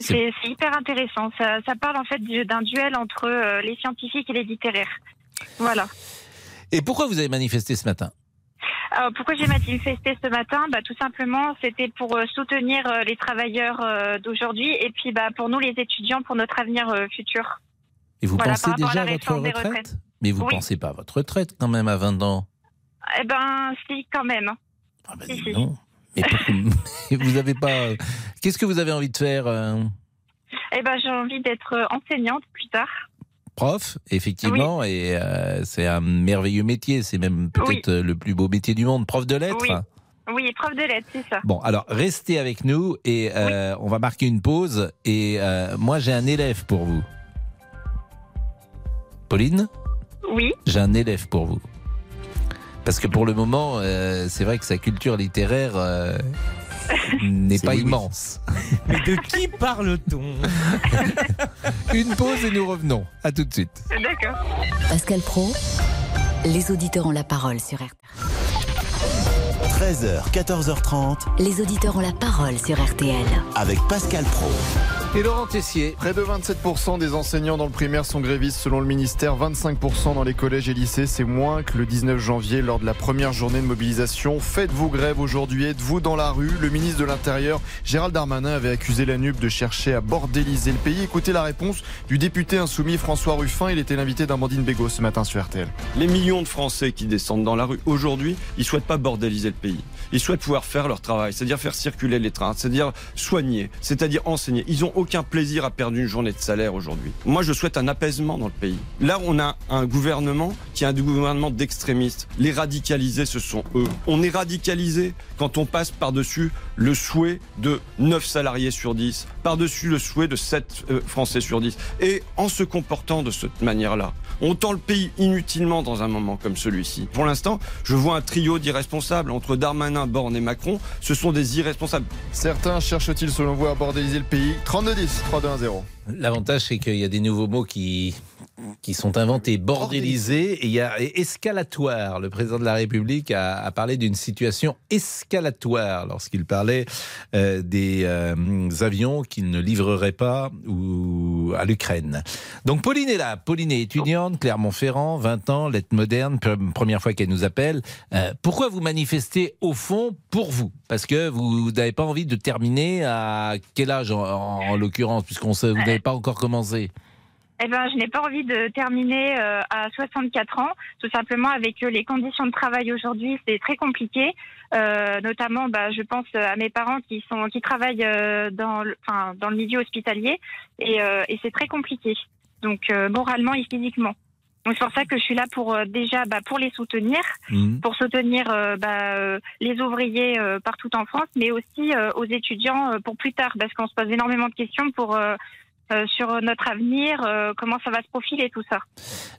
c'est hyper intéressant. Ça, ça parle en fait du- d'un duel entre euh, les scientifiques et les littéraires. Voilà.
Et pourquoi vous avez manifesté ce matin?
Alors, pourquoi j'ai manifesté ce matin? Bah, Tout simplement, c'était pour euh, soutenir euh, les travailleurs euh, d'aujourd'hui et puis bah, pour nous, les étudiants, pour notre avenir euh, futur.
Et vous
Voilà,
pensez déjà
à
votre retraite? Mais vous
Oui.
pensez pas à votre retraite quand même à 20 ans?
Eh ben, si, quand même.
Ah bah
Si,
dis
si.
non. Mais vous avez pas. Qu'est-ce que vous avez envie de faire euh,
Eh ben, j'ai envie d'être euh, enseignante plus tard.
Prof, effectivement, et euh, c'est un merveilleux métier. C'est même peut-être euh, le plus beau métier du monde. Prof de lettres.
Oui. Oui, prof de lettres, c'est ça.
Bon, alors restez avec nous et euh, on va marquer une pause. Et euh, moi, j'ai un élève pour vous. Pauline?
Oui.
J'ai un élève pour vous. Parce que pour le moment, euh, c'est vrai que sa culture littéraire euh, n'est pas immense.
Mais de qui parle-t-on
Une pause et nous revenons. À tout de suite.
D'accord.
Pascal Pro, les auditeurs ont la parole sur RTL.
13h, 14h30
Les auditeurs ont la parole sur RTL.
avec Pascal Pro.
Et Laurent Tessier.
Près de 27% des enseignants dans le primaire sont grévistes selon le ministère, 25% dans les collèges et lycées, c'est moins que le 19 janvier lors de la première journée de mobilisation. Faites-vous grève aujourd'hui, êtes-vous dans la rue? Le ministre de l'Intérieur, Gérald Darmanin, avait accusé la NUP de chercher à bordéliser le pays. Écoutez la réponse du député insoumis François Ruffin, il était l'invité d'Amandine Bégaud ce matin sur RTL.
Les millions de Français qui descendent dans la rue aujourd'hui, ils souhaitent pas bordéliser le pays. Ils souhaitent pouvoir faire leur travail, c'est-à-dire faire circuler les trains, c'est-à-dire soigner, c'est-à-dire enseigner. Ils ont aucun plaisir à perdre une journée de salaire aujourd'hui. Moi, je souhaite un apaisement dans le pays. Là, on a un gouvernement qui est un gouvernement d'extrémistes. Les radicalisés, ce sont eux. On est radicalisé quand on passe par-dessus le souhait de 9 salariés sur 10, par-dessus le souhait de 7 euh, Français sur 10. Et en se comportant de cette manière-là, on tend le pays inutilement dans un moment comme celui-ci. Pour l'instant, je vois un trio d'irresponsables entre Darmanin, Borne et Macron. Ce sont des irresponsables.
Certains cherchent-ils selon vous à bordéliser le pays? 32-10, 3-2-1-0.
L'avantage, c'est qu'il y a des nouveaux mots qui, qui sont inventés. Bordélisé, et il y a escalatoire. Le président de la République a, a parlé d'une situation escalatoire lorsqu'il parlait euh, des euh, avions qu'il ne livrerait pas ou, à l'Ukraine. Donc Pauline est là. Pauline est étudiante, Clermont-Ferrand, 20 ans, lettre moderne, pre- première fois qu'elle nous appelle. Euh, pourquoi vous manifestez au fond pour vous? Parce que vous n'avez pas envie de terminer à quel âge en, en- en l'occurrence, puisqu'on vous n'avez pas encore commencé?
Eh ben, je n'ai pas envie de terminer euh, à 64 ans, tout simplement avec euh, les conditions de travail aujourd'hui, c'est très compliqué. Euh, notamment, bah, je pense à mes parents qui sont qui travaillent euh, dans le, enfin, dans le milieu hospitalier et, euh, et c'est très compliqué. Donc euh, moralement et physiquement. Donc c'est pour ça que je suis là pour euh, déjà bah, pour les soutenir,
Mhm.
pour soutenir euh, bah, euh, les ouvriers euh, partout en France, mais aussi euh, aux étudiants euh, pour plus tard, parce qu'on se pose énormément de questions pour euh, sur notre avenir, euh, comment ça va se profiler tout ça.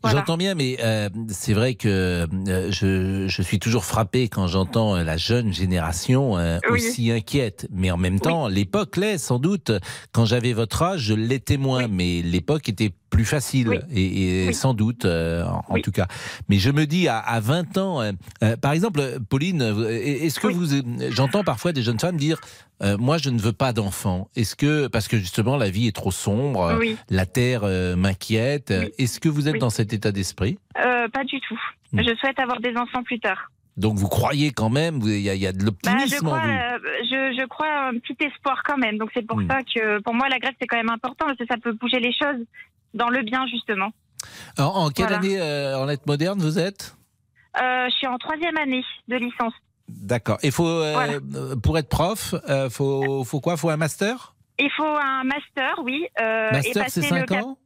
Voilà.
J'entends bien, mais euh, c'est vrai que je, je suis toujours frappé quand j'entends la jeune génération
Oui.
aussi inquiète. Mais en même temps, l'époque l'est sans doute. Quand j'avais votre âge, je l'étais moins, mais l'époque était plus facile,
Oui.
et, et
Oui.
sans doute, euh, en,
Oui.
tout cas. Mais je me dis, à, à 20 ans, euh, euh, par exemple, Pauline, est-ce que vous... J'entends parfois des jeunes femmes dire, euh, moi je ne veux pas d'enfants. Est-ce que, parce que justement la vie est trop sombre, la terre m'inquiète, est-ce que vous êtes dans cet état d'esprit?
Pas du tout.
Hmm.
Je souhaite avoir des enfants plus tard.
Donc vous croyez quand même, il y, a- il y a de
Bah, je
l'optimisme en vous.
euh, je, je crois un petit espoir quand même. Donc c'est pour
Hmm.
ça que pour moi la grève c'est quand même important parce que ça peut bouger les choses dans le bien justement.
En, en quelle
voilà.
année euh, en lettres modernes vous êtes
Euh, je suis en troisième année de licence.
D'accord. Et faut, euh,
Voilà.
pour être prof, euh, faut, faut quoi? Faut un master?
Il faut un master, oui.
Master, c'est
le
5
cap-
ans?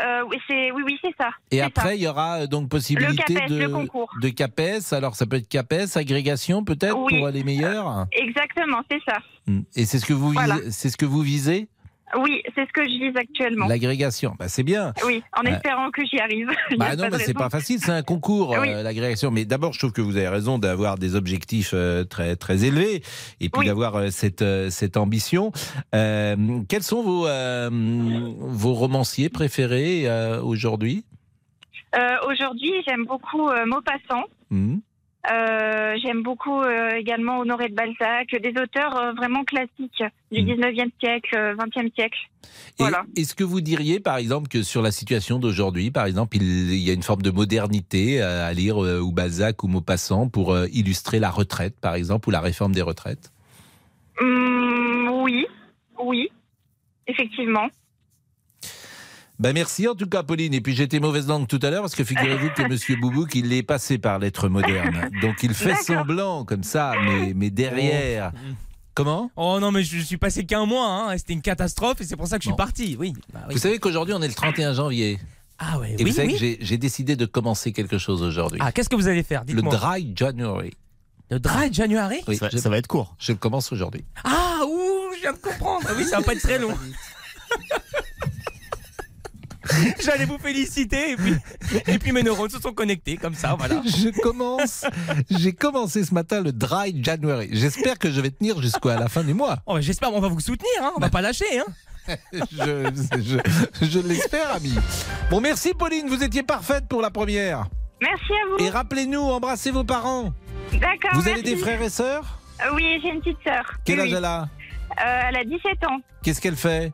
Euh, oui, c'est oui, c'est ça.
Et après,
ça.
il y aura donc possibilité
CAPES,
de, de CAPES. Alors, ça peut être CAPES, agrégation peut-être
Oui.
pour les meilleurs.
Exactement, c'est ça.
Hmm. Et c'est ce que vous
Voilà.
c'est ce que vous visez,
Oui, c'est ce que je vise actuellement.
l'agrégation. Bah, c'est bien.
Oui, en
Euh,
espérant que j'y arrive.
Bah non, mais c'est pas facile, c'est un concours,
Oui.
euh, l'agrégation. Mais d'abord, je trouve que vous avez raison d'avoir des objectifs euh, très très élevés et puis
Oui.
d'avoir euh, cette cette ambition. Quels sont vos vos romanciers préférés aujourd'hui?
Aujourd'hui, j'aime beaucoup Maupassant.
Hmm.
Euh, j'aime beaucoup euh, également Honoré de Balzac, des auteurs euh, vraiment classiques du
Mm.
19e siècle, euh, 20e siècle. Voilà.
Est-ce que vous diriez, par exemple, que sur la situation d'aujourd'hui, par exemple, il, il y a une forme de modernité à lire ou Balzac ou Maupassant pour illustrer la retraite, par exemple, ou la réforme des retraites?
Hum, oui, oui, effectivement.
Ben merci en tout cas, Pauline. Et puis j'étais mauvaise langue tout à l'heure parce que figurez-vous que Monsieur Boubou, il est passé par l'être moderne. Donc il fait semblant comme ça, mais, mais derrière. Comment?
Oh non, mais je, je suis passé qu'un mois, hein. c'était une catastrophe et c'est pour ça que je suis
Bon.
parti. Oui. Bah oui.
Vous savez qu'aujourd'hui on est le 31 janvier.
Ah ouais,
Et
oui,
vous savez
oui.
que j'ai- décidé de commencer quelque chose aujourd'hui.
Ah, qu'est-ce que vous allez faire?
Le. Dry January.
Le dry January?
Oui,
ça va être court.
je le commence aujourd'hui.
Ah, ouh, je viens de comprendre. Ah oui, ça va pas être très long. J'allais vous féliciter et puis, et puis mes neurones se sont connectés comme ça, voilà.
Je commence. J'ai commencé ce matin le Dry January. J'espère que je vais tenir jusqu'à la fin du mois.
Oh, J'espère qu'on va vous soutenir, hein. on va pas lâcher. Hein.
Je, je, je l'espère, ami. Bon, merci Pauline, vous étiez parfaite pour la première.
Merci à vous.
Et rappelez-nous, embrassez vos parents.
D'accord.
Vous avez
merci.
des frères et sœurs?
Euh, Oui, j'ai une petite sœur.
Quel
Oui,
âge elle a?
Euh, Elle a 17 ans.
Qu'est-ce qu'elle fait?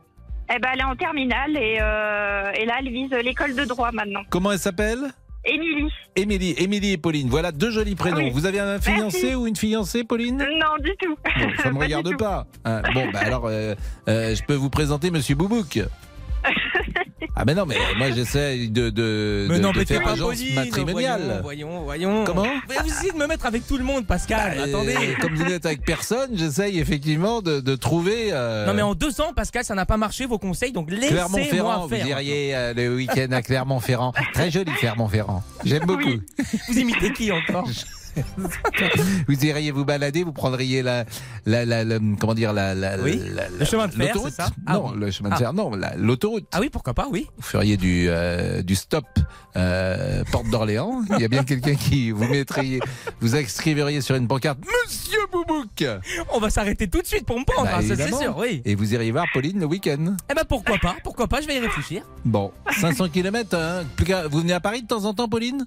Eh ben, elle est en terminale et, euh, et là, elle vise l'école de droit maintenant.
Comment elle s'appelle?
Émilie.
Émilie, Émilie et Pauline. Voilà deux jolis prénoms.
Oui.
Vous avez un fiancé
Merci.
ou une fiancée, Pauline?
Non, du tout.
Bon, ça ne me regarde pas. Hein, bon, bah alors, euh, euh, je peux vous présenter Monsieur Boubouk. Ah, mais non, mais moi j'essaie de, de,
Mais
de-
non,
de
mais
faire agence matrimoniale.
Voyons, voyons, voyons.
Comment
Mais Vous essayez de me mettre avec tout le monde, Pascal.
Bah,
Attendez.
euh, Comme vous n'êtes avec personne, j'essaye effectivement de, de trouver. euh,
Non mais en deux ans, Pascal, ça n'a pas marché vos conseils, donc laissez-moi
Clermont-Ferrand, vous
faire.
iriez euh, le week-end à Clermont-Ferrand. Très joli Clermont-Ferrand. J'aime beaucoup.
Oui. Vous imitez qui encore
Vous iriez vous balader, vous prendriez la, la, la, la- comment dire, la,
Oui, le chemin de fer, ça Ah
Non,
oui.
le chemin de
Ah.
fer, non, la- l'autoroute.
Ah oui, pourquoi pas, oui.
Vous feriez du, euh, du stop euh, Porte d'Orléans. Il y a bien quelqu'un qui vous mettriez, vous inscriveriez sur une pancarte Monsieur Boubouk.
On va s'arrêter tout de suite pour me prendre,
Bah,
hein, ça c'est sûr, oui.
Et vous iriez voir Pauline le week-end.
Eh ben pourquoi pas, pourquoi pas, je vais y réfléchir.
Bon, 500 km. Hein. Vous venez à Paris de temps en temps, Pauline?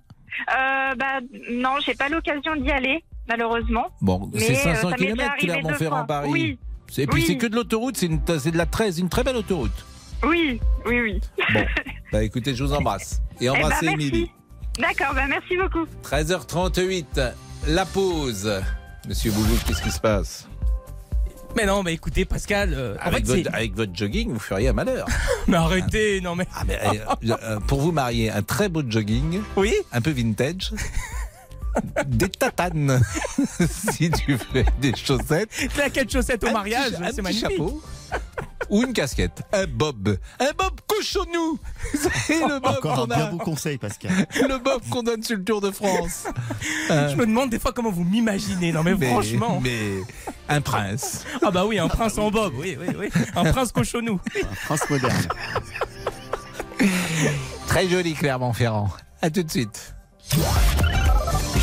Euh, bah, non, j'ai pas l'occasion d'y aller, malheureusement.
Bon, c'est
euh,
500
ça m'est déjà
km
arrivé deux
Clermont-Ferrand
fois.
Paris.
Oui.
Et puis
Oui.
c'est que de l'autoroute, c'est de la très, une très belle autoroute.
Oui, oui, oui.
Bon, bah écoutez, je vous embrasse. Et
Eh ben,
embrassez. Émilie.
D'accord, bah, merci beaucoup.
13h38, la pause. Monsieur Boubou, qu'est-ce qui se passe?
Mais non, mais écoutez, Pascal, euh, en
avec
fait,
votre, avec votre jogging, vous feriez un malheur.
Mais arrêtez, non mais.
Ah, mais, euh, euh, pour vous marier, un très beau jogging,
Oui
un peu vintage, des tatanes, si tu fais des chaussettes,
Claquette chaussette au
un
mariage,
petit- un
c'est
petit
magnifique.
chapeau. Ou une casquette, un bob, un bob cochonou. C'est le bob
Encore un
qu'on
bien
a,
beau conseil, Pascal.
le bob qu'on donne sur le Tour de France. Euh,
Je me demande des fois comment vous m'imaginez, non mais,
mais,
franchement.
mais un prince.
Ah bah oui, un prince en bob, oui, oui, oui. Un prince cochonou.
Un prince moderne.
Très joli Clermont-Ferrand. À tout de suite.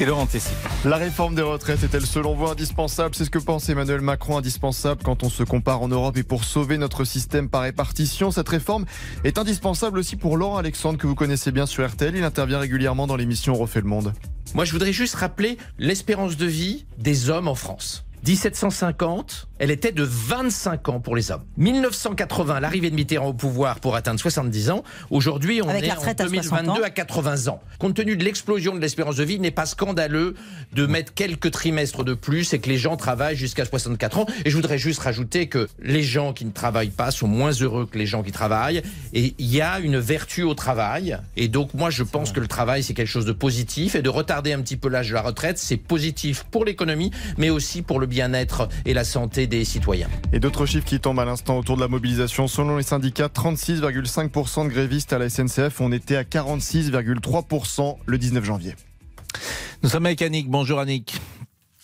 Et Laurent Tessier.
La réforme des retraites est-elle selon vous indispensable? C'est ce que pense Emmanuel Macron, indispensable quand on se compare en Europe et pour sauver notre système par répartition. Cette réforme est indispensable aussi pour Laurent Alexandre, que vous connaissez bien sur RTL. Il intervient régulièrement dans l'émission On refait le monde.
Moi, je voudrais juste rappeler l'espérance de vie des hommes en France. 1750, elle était de 25 ans pour les hommes. 1980, l'arrivée de Mitterrand au pouvoir pour atteindre 70 ans. Aujourd'hui, on
Avec
est en
retraite à 60 ans.
2022 à 80 ans. Compte tenu de l'explosion de l'espérance de vie, il n'est pas scandaleux de mettre quelques trimestres de plus et que les gens travaillent jusqu'à 64 ans. Et je voudrais juste rajouter que les gens qui ne travaillent pas sont moins heureux que les gens qui travaillent. Et il y a une vertu au travail. Et donc, moi, je pense que le travail, c'est quelque chose de positif. Et de retarder un petit peu l'âge de la retraite, c'est positif pour l'économie, mais aussi pour le bien-être et la santé des citoyens.
Et d'autres chiffres qui tombent à l'instant autour de la mobilisation. Selon les syndicats, 36,5% de grévistes à la SNCF. On était à 46,3% le 19 janvier.
Nous sommes avec Annick. Bonjour Annick.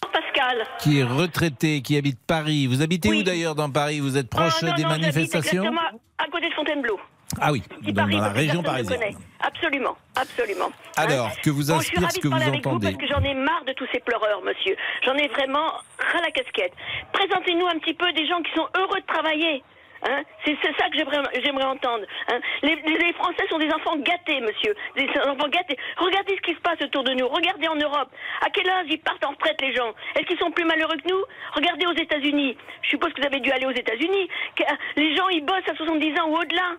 Pascal.
Qui est retraitée, qui habite Paris. Vous habitez où d'ailleurs dans Paris? Vous êtes proche
Ah, non,
des
non,
manifestations?
exactement à côté de Fontainebleau.
Ah oui, dans,
Paris,
dans la région parisienne.
Absolument, absolument.
Alors, que vous
Bon, je suis
inspire
ravie
ce
de
que vous
parler avec vous parce que j'en ai marre de tous ces pleureurs, monsieur. J'en ai vraiment ras la casquette. Présentez-nous un petit peu des gens qui sont heureux de travailler. Hein c'est ça que j'aimerais entendre. hein. les, Français sont des enfants gâtés, monsieur. Des enfants gâtés. Regardez ce qui se passe autour de nous. Regardez en Europe. À quel âge ils partent en retraite, les gens? Est-ce qu'ils sont plus malheureux que nous? Regardez aux États-Unis. Je suppose que vous avez dû aller aux États-Unis. Que- Les gens, ils bossent à 70 ans ou au-delà.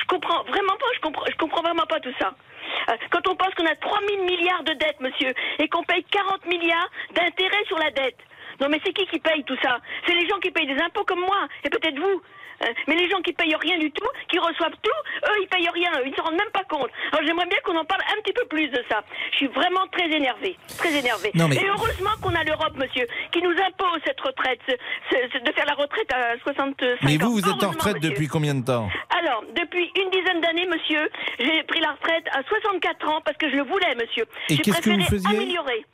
Je comprends vraiment pas, je comprends, je comprends vraiment pas tout ça. Euh, Quand on pense qu'on a 3 000 milliards de dettes, monsieur, et qu'on paye 40 milliards d'intérêts sur la dette. Non, mais c'est qui qui paye tout ça? C'est les gens qui payent des impôts comme moi, et peut-être vous. Euh, Mais les gens qui payent rien du tout, qui reçoivent tout, eux, ils payent rien, ils ne se rendent même pas compte. Alors j'aimerais bien qu'on en parle un petit peu plus de ça. Je suis vraiment très énervée, très énervée.
Non, mais-
Et heureusement qu'on a l'Europe, monsieur, qui nous impose cette retraite, ce- ce- ce- de faire la retraite à 65
Mais
ans.
vous, vous êtes en retraite
monsieur.
depuis combien de temps
Alors, depuis une dizaine d'années, monsieur, j'ai pris la retraite à 64 ans parce que je le voulais, monsieur.
Et qu'est-ce que vous faisiez
améliorer.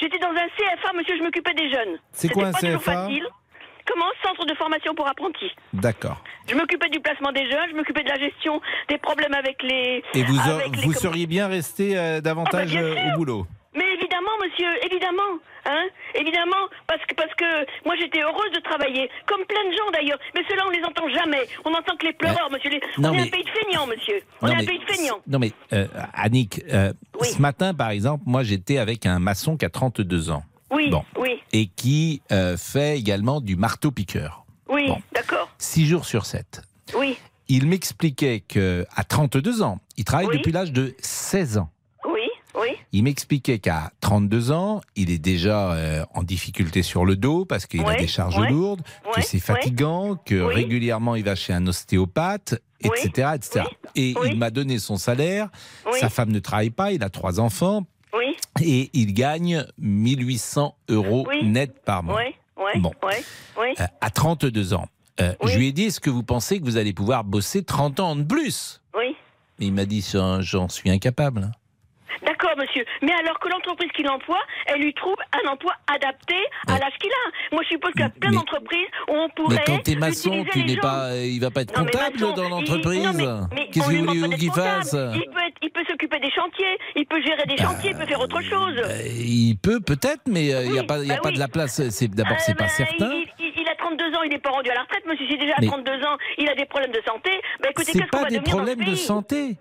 J'étais dans un CFA, monsieur, je m'occupais des jeunes.
C'est quoi un
pas
CFA?
facile. Comment Centre de formation pour apprentis.
D'accord.
Je m'occupais du placement des jeunes, je m'occupais de la gestion des problèmes avec les.
Et vous, a-
avec les
vous seriez bien resté euh, davantage
Ah bah,
euh, au boulot
Mais évidemment, monsieur, évidemment, hein, évidemment, parce que parce que moi j'étais heureuse de travailler, comme plein de gens d'ailleurs. Mais ceux-là, on les entend jamais. On entend que les pleureurs, monsieur. Les- on est un pays de feignants, monsieur. On
Non,
est un pays de feignants.
Non mais, euh, Annick, euh, ce matin, par exemple, moi j'étais avec un maçon qui a 32 ans.
Oui,
Bon.
oui,
Et qui euh, fait également du marteau-piqueur.
oui, d'accord.
Six jours sur 7.
Oui,
Il m'expliquait que à 32 ans, il travaille
Oui.
depuis l'âge de 16 ans.
oui, oui.
Il m'expliquait qu'à 32 ans, il est déjà euh, en difficulté sur le dos parce qu'il a des charges lourdes, que c'est fatigant, que régulièrement il va chez un ostéopathe, etc. etc. Et il m'a donné son salaire.
Oui.
Sa femme ne travaille pas, il a trois enfants
Oui,
et il gagne 1800 euros
Oui.
net par mois.
oui, oui,
Bon.
oui, oui.
Euh, à 32 ans. Euh,
Oui.
Je lui ai dit, est-ce que vous pensez que vous allez pouvoir bosser 30 ans de plus?
Oui.
Et il m'a dit, j'en suis incapable.
D'accord, monsieur. Mais alors que l'entreprise qui l'emploie, elle lui trouve un emploi adapté à l'âge qu'il a. Moi, je suppose qu'il y a plein d'entreprises où on pourrait.
Mais quand t'es maçon, tu n'es pas, euh, il va pas être
Non,
comptable
maçon,
dans l'entreprise. Qu'est-ce que vous voulez
pas
qu'il fasse?
Il peut, s'occuper des chantiers, il peut gérer des chantiers, il peut faire autre chose.
Il peut peut-être, mais euh, il n'y a pas, y a
bah
pas
oui.
de la place. C'est d'abord, c'est
Euh,
pas
ben,
certain.
Il, il- il a 32 ans, il n'est pas rendu à la retraite, monsieur. Si déjà à
Mais-
32 ans, il a des problèmes de santé, ben écoutez,
C'est
qu'est-ce qu'on
pas
va
des
devenir dans ce
problèmes de santé.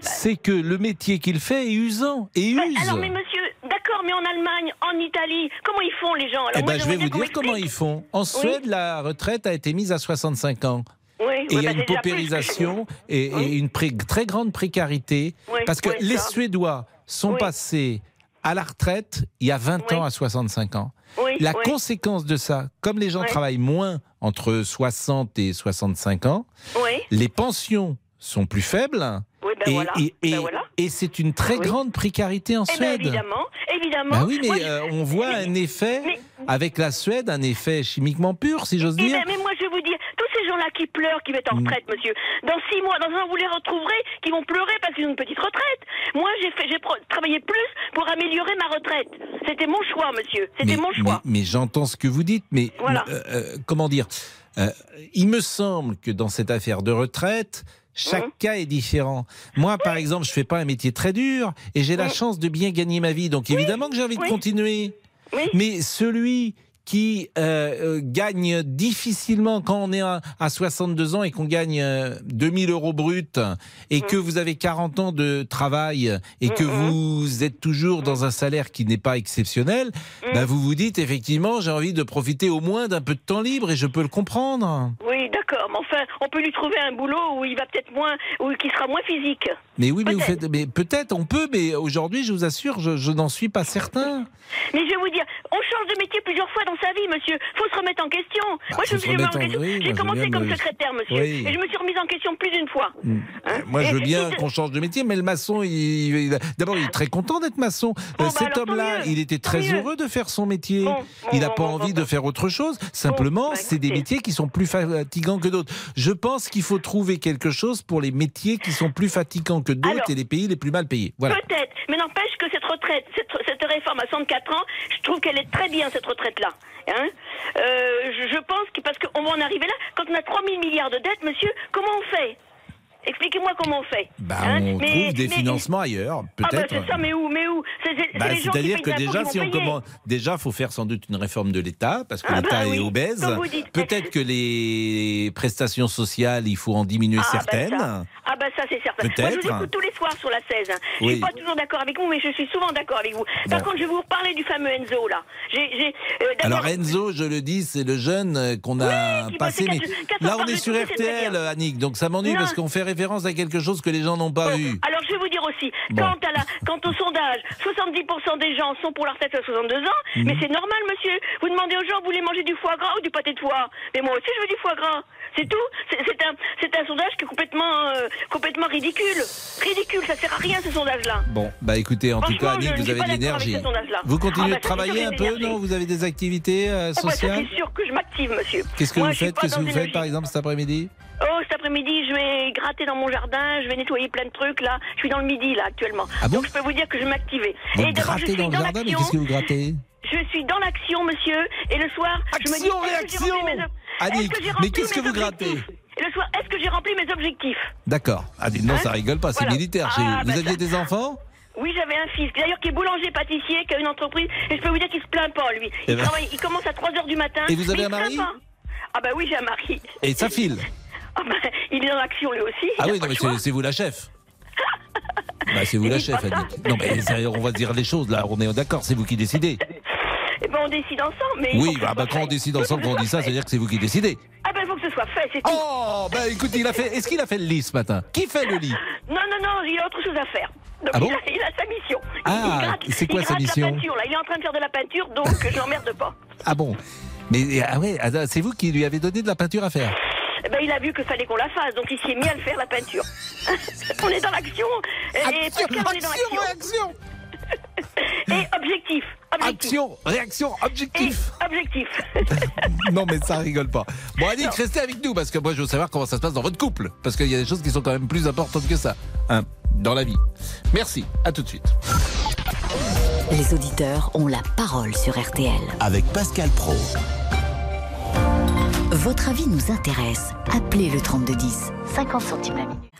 C'est que le métier qu'il fait est usant et use.
alors, mais monsieur, d'accord, mais en Allemagne, en Italie, comment ils font les gens alors,
Eh
moi,
ben, je vais vous dire comment ils font. En Suède, la retraite a été mise à 65 ans.
Oui,
Et il y a
bah,
une paupérisation et, et une pré- très grande précarité. Parce que les
ça.
Suédois sont passés à la retraite il y a 20 ans à 65 ans. La conséquence de ça, comme les gens travaillent moins entre 60 et 65 ans, les pensions sont plus faibles.
Ben
et
voilà,
et-
ben
et-
voilà.
et c'est une très
Oui.
grande précarité en
Eh ben,
Suède.
évidemment, évidemment.
Bah oui, mais
Moi,
euh, on voit un effet avec la Suède, un effet chimiquement pur, si j'ose
Eh
dire.
ben, mais moi, je vais vous dire, tous ces gens-là qui pleurent, qui mettent en
Mm.
retraite, monsieur, dans six mois, dans un an, vous les retrouverez, qui vont pleurer parce qu'ils ont une petite retraite. Moi, j'ai fait, j'ai pro- travaillé plus pour améliorer ma retraite. C'était mon choix, monsieur. C'était mon choix.
mais- mais j'entends ce que vous dites, mais
Voilà.
euh, euh, comment dire Euh, Il me semble que dans cette affaire de retraite, chaque
Mmh.
cas est différent. Moi, par exemple, je fais pas un métier très dur et j'ai la chance de bien gagner ma vie, donc évidemment que j'ai envie de
Oui.
continuer. Mais celui qui euh, euh, gagne difficilement quand on est à, à 62 ans et qu'on gagne euh, 2000 euros bruts et que vous avez 40 ans de travail et que vous êtes toujours dans un salaire qui n'est pas exceptionnel, bah, vous vous dites effectivement j'ai envie de profiter au moins d'un peu de temps libre et je peux le comprendre.
Oui, d'accord, mais enfin, on peut lui trouver un boulot où il va peut-être moins, où qui sera moins physique.
Mais oui, mais vous faites, mais peut-être on peut, mais aujourd'hui je vous assure, je, je n'en suis pas certain.
Mais je vais vous dire, on change de métier plusieurs fois dans sa vie, monsieur. Faut se remettre en question. moi, je me suis remis
remettre
en question.
oui,
J'ai
je
commencé comme secrétaire, monsieur.
Oui.
Et je me suis remise en question plus d'une fois. Hein
Moi, je veux bien qu'on change de métier, mais le maçon, il, il- d'abord, il est très content d'être maçon. Euh,
bah,
Cet homme-là, il était très
mieux.
heureux de faire son métier.
Bon,
il n'a pas envie de faire autre chose. Simplement,
bah,
c'est des métiers qui sont plus fatigants que d'autres. Je pense qu'il faut trouver quelque chose pour les métiers qui sont plus fatigants que d'autres et les pays les plus mal payés. Voilà.
Peut-être, mais n'empêche que cette retraite, cette, cette réforme à 64 ans, je trouve qu'elle est très bien, cette retraite-là. Hein Euh, je, je pense que, parce qu'on va en arriver là, quand on a 3 000 milliards de dettes, monsieur, comment on fait? Expliquez-moi comment on fait.
Bah,
Hein
on
Mais-
trouve des
mais-
financements ailleurs,
Ah bah
peut-être.
c'est ça, mais où Mais où?
Bah, C'est-à-dire que déjà, si on commence, déjà, faut faire sans doute une réforme de l'État parce que
Ah
l'État
bah
est
oui,
obèse. Peut-être que les prestations sociales, il faut en diminuer
Ah,
certaines.
ça. Ah bah ça c'est certain. Moi je vous écoute tous les soirs sur la 16. hein. Je
Oui.
suis pas toujours d'accord avec vous, mais je suis souvent d'accord avec vous. Par
Bon.
contre, je vais vous reparler du fameux Enzo là. Euh,
Alors Enzo, je le dis, c'est le jeune qu'on a passé. Mais là, on est sur RTL. Annick, donc ça m'ennuie parce qu'on fait référence à quelque chose que les gens n'ont pas vu.
Alors je vais vous dire aussi,
Bon.
quant, à la, quant au sondage, 70% des gens sont pour la retraite à 62 ans,
Mhm.
mais c'est normal monsieur. Vous demandez aux gens, vous voulez manger du foie gras ou du pâté de foie? Mais moi aussi je veux du foie gras. C'est tout. C'est un, sondage qui est complètement, euh, complètement ridicule. Ridicule, ça sert à rien ce sondage-là.
Bon, bah écoutez, en tout cas, Annick, vous avez de l'énergie. Vous continuez
Ah bah,
de
sûr,
travailler un peu, non? Vous avez des activités euh,
Oh, bah,
sociales?
c'est sûr que je m'active, monsieur.
Qu'est-ce que
Moi,
vous faites? Qu'est-ce que vous faites, par exemple, cet après-midi?
Oh, cet après-midi, je vais gratter dans mon jardin, je vais nettoyer plein de trucs là. Je suis dans le midi là actuellement.
Ah bon
Donc je peux vous dire que je vais m'activer. Et d'abord, je
grattez
suis
dans le jardin, mais qu'est-ce que vous grattez
Je suis dans l'action, monsieur. Et le soir, je me dis
Action,
est-ce que j'ai rempli mes
Annick,
que
mais qu'est-ce que vous grattez
le soir, est-ce que j'ai rempli mes objectifs
D'accord. Ah, non,
Hein
ça rigole pas, c'est
Voilà.
militaire
Ah,
vous.
bah,
aviez
ça-
des enfants
Oui, j'avais un fils, d'ailleurs qui est boulanger-pâtissier, qui a une entreprise, et je peux vous dire qu'il se plaint pas, lui.
Eh
Il,
ben.
travaille, il commence à 3h du matin.
Et vous avez un mari.
Ah bah oui, j'ai un mari.
Et ça file
Ah bah, il est dans l'action lui aussi.
Ah oui, non, mais c'est vous la chef. Bah, c'est vous la chef. Annick. Non, mais ça, on va dire les choses, là, on est d'accord, c'est vous qui décidez.
Eh ben on décide ensemble, mais.
Oui, bah, bah, quand on décide ensemble, quand on dit ça, c'est-à-dire que c'est vous qui décidez.
Ah ben il faut que ce soit fait, c'est tout.
Oh, bah écoute, il a fait. Est-ce qu'il a fait le lit ce matin? Qui fait le lit?
Non, non, non, il a autre chose à faire. Donc
Ah bon
il, a, il a sa mission.
Ah, c'est quoi
il
sa mission
la peinture, là. Il est en train de faire de la peinture, donc je l'emmerde pas.
Ah bon Mais ah ouais, c'est vous qui lui avez donné de la peinture à faire
ben, il a vu qu'il fallait qu'on la fasse, donc il s'est mis à le faire, la peinture. on est dans l'action. Et
Action,
Pascal, on est dans
action,
l'action. Et objectif. Objectif.
Action, réaction, objectif.
Et objectif.
Non, mais ça rigole pas. Bon, Annick, restez avec nous parce que moi, je veux savoir comment ça se passe dans votre couple. Parce qu'il y a des choses qui sont quand même plus importantes que ça. Hein, dans la vie. Merci. À tout de suite.
Les auditeurs ont la parole sur RTL.
Avec Pascal Pro.
Votre avis nous intéresse. Appelez le 3210, 50 centimes la minute.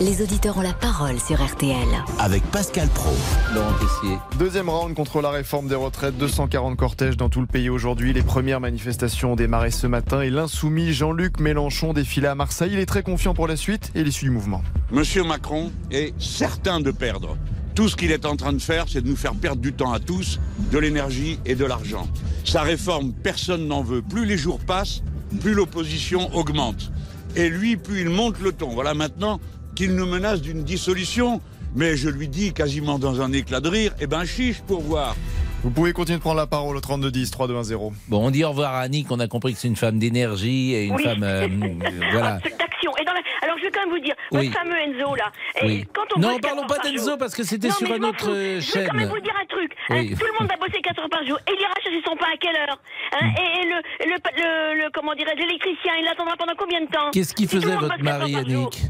Les auditeurs ont la parole sur RTL.
Avec Pascal Pro.
Laurent Tessier.
Deuxième round contre la réforme des retraites. 240 cortèges dans tout le pays aujourd'hui. Les premières manifestations ont démarré ce matin et l'insoumis Jean-Luc Mélenchon défilait à Marseille. Il est très confiant pour la suite et l'issue du mouvement.
Monsieur Macron est certain de perdre. Tout ce qu'il est en train de faire, c'est de nous faire perdre du temps à tous, de l'énergie et de l'argent. Sa réforme, personne n'en veut. Plus les jours passent, plus l'opposition augmente. Et lui, plus il monte le ton. Voilà maintenant qu'il nous menace d'une dissolution. Mais je lui dis quasiment dans un éclat de rire, eh ben chiche pour voir.
Vous pouvez continuer de prendre la parole au 3210 3210.
Bon, on dit au revoir à Annick. On a compris que c'est une femme d'énergie et une
Oui.
femme. euh, voilà.
Ah, c'est d'action. Et dans la- Alors je vais quand même vous dire,
Oui.
votre fameux Enzo là. et
Oui.
Quand on
Non,
bosse
parlons
quatre
pas
heures par
d'Enzo, parce que c'était sur une autre,
fous.
euh,
Je vais quand même
chaîne.
vous dire un truc.
Oui.
hein. Tout le monde a bossé 4 heures par jour. Et il ira chercher son pain à quelle heure hein.
Hmm.
Et, et le, le, le, le- comment dirais l'électricien, il attendra pendant combien de temps
Qu'est-ce
le
faisait votre mari. Annick?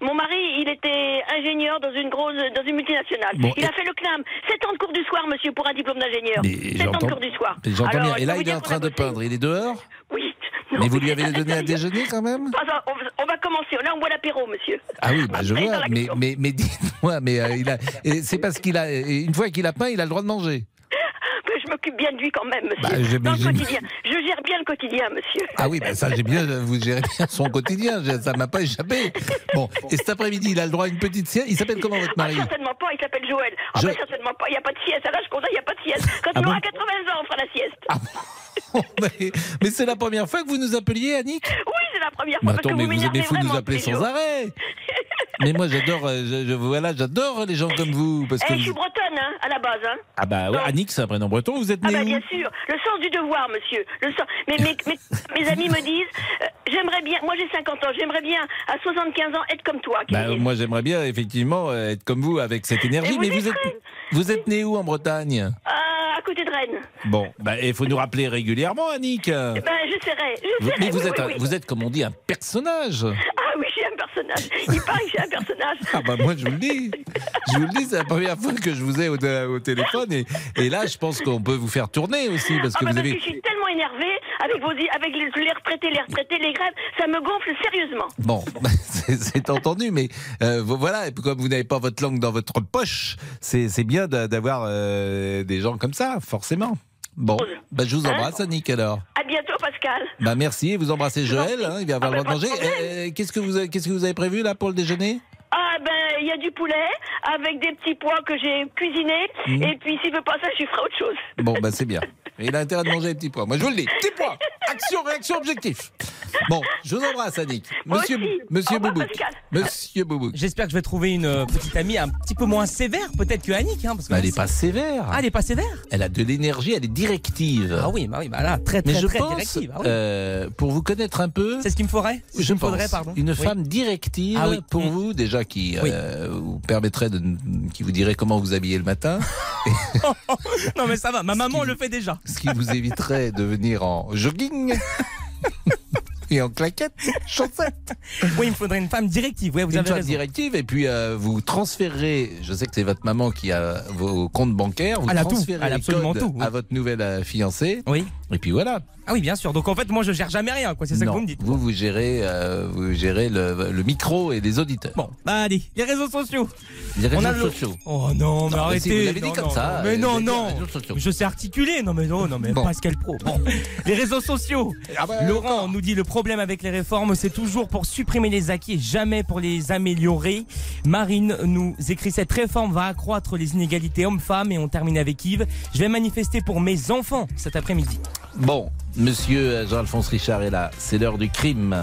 Mon mari, il était ingénieur dans une grosse, dans une multinationale.
Bon,
il
et-
a fait le CNAM. 7 ans de cours du soir, monsieur, pour un diplôme d'ingénieur.
Mais
7 ans de cours du soir.
J'entends bien. Et là, il est en train de peindre. Il est dehors
Oui.
Mais vous lui avez donné à déjeuner quand même?
On, on va commencer. Là, on boit l'apéro, monsieur.
Ah oui, bah je vois. Mais,
l'action.
mais, mais dites-moi, mais euh, il a, et c'est parce qu'il a, une fois qu'il a peint, il a le droit de manger.
Je m'occupe bien de lui quand même, monsieur.
Bah, je-
Dans le
je-
quotidien. Je gère bien le quotidien, monsieur.
Ah oui, bah ça, j'ai bien, vous gérez bien son quotidien, je- ça m'a pas échappé. Bon, et cet après-midi, il a le droit à une petite sieste. Il s'appelle comment votre
Ah,
mari?
certainement pas, il s'appelle Joël. Ah,
Jo-
ben, certainement pas, il n'y a pas de sieste. À l'âge qu'on a, il n'y a pas de sieste. Quand
Ah
il
bon?
aura 80 ans, on fera la sieste.
mais mais c'est la première fois que vous nous appeliez, Annick?
Oui, c'est la première fois.
attends,
parce que
mais
vous
vous aimez fou nous appeler sans arrêt. Mais moi, j'adore, euh, je, je- voilà, j'adore les gens comme vous. Parce
Eh,
que
je suis
vous-
bretonne, hein, à la base. Hein.
Ah bah ouais, Annick, c'est un prénom breton. Vous êtes
Ah
né
bah
où
bien sûr, le sens du devoir, monsieur. Le sens... mais, mes amis me disent, euh, j'aimerais bien, moi j'ai 50 ans, j'aimerais bien à 75 ans être comme toi.
Bah, moi, j'aimerais bien effectivement euh, être comme vous avec cette énergie.
Vous
mais vous
êtes
vous êtes né où en Bretagne?
Ah, à côté de Rennes.
Bon, bah, il faut nous rappeler régulièrement, Annick.
Eh Ben, j'essaierai, j'essaierai.
mais vous
oui,
êtes,
oui,
un-
oui.
vous êtes, comme on dit, un personnage.
Ah oui, j'ai un personnage. Il paraît que j'ai un personnage.
Ah bah moi je vous le dis, je vous le dis, c'est la première fois que je vous ai au, au téléphone et, et là je pense qu'on peut vous faire tourner aussi parce
Ah
que
bah
vous
parce
avez.
que je suis tellement énervée, avec vos, avec les, les retraités, les retraités, les grèves, ça me gonfle sérieusement.
Bon, c'est c'est entendu, mais euh, vo- voilà, et puis comme vous n'avez pas votre langue dans votre poche, c'est bien d'a- d'avoir euh, des gens comme ça, forcément. Bon, bah, je vous
Hein
embrasse, Annick, alors.
À bientôt, Pascal.
Bah merci, vous embrassez Joël, hein, il va avoir
Ah,
le
bah,
droit de manger. Euh, Qu'est-ce que vous avez- qu'est-ce que vous avez prévu là pour le déjeuner?
Ah ben, il y a du poulet avec des petits pois que j'ai cuisinés.
Mhm.
Et puis, s'il veut pas ça, je ferai autre chose.
Bon, bah c'est bien. Il a intérêt de manger les petits pois. Moi, je vous le dis, petits pois. Action, réaction, objectif. Bon, je vous embrasse, Annick. Monsieur. Monsieur Boubouk. Monsieur Boubouk.
J'espère que je vais trouver une euh, petite amie un petit peu moins sévère, peut-être que Annick. Hein, parce que
Bah, elle n'est pas sévère.
Ah, elle est pas sévère
Elle a de l'énergie, elle est directive.
Ah oui, bah oui, bah là, très très
Mais je
très
pense,
directive. ah oui.
euh, pour vous connaître un peu,
C'est ce qu'il me faudrait ce
je
me faudrait, pardon.
une
Oui.
femme directive
Ah oui.
pour
Mm.
vous, déjà qui euh, vous permettrait de, qui vous dirait comment vous habiller le matin,
Non mais ça va, ma maman le fait déjà.
ce qui vous éviterait de venir en jogging et en claquettes, chaussettes.
Oui, il me faudrait une femme directive. Ouais, vous
une
avez
femme
raison.
directive et puis euh, vous transférez, je sais que c'est votre maman qui a vos comptes bancaires, vous
Elle a tout,
transférez
elle a
les
absolument
codes
tout, oui.
à votre nouvelle euh, fiancée.
Oui.
Et puis voilà.
Ah oui, bien sûr. Donc en fait, moi, je gère jamais rien, quoi. C'est ça que
Non,
vous me dites.
Vous, vous gérez, euh, vous gérez le, le micro et les auditeurs.
Bon, bah allez, les réseaux sociaux.
Les réseaux
On a le-
sociaux.
Oh non, mais
Non, mais si,
arrêtez.
vous l'avez dit
Non,
comme
non,
ça,
Mais
euh,
non,
dit
non.
sociaux.
Je sais articuler. Non, mais non, non, mais
Bon.
Pascal Pro. Bon. les réseaux sociaux.
Ah bah,
Laurent nous dit le problème avec les réformes, c'est toujours pour supprimer les acquis et jamais pour les améliorer. Marine nous écrit cette réforme va accroître les inégalités hommes-femmes et on termine avec Yves. Je vais manifester pour mes enfants cet après-midi.
Bon, monsieur Jean-Alphonse Richard est là. C'est l'heure du crime.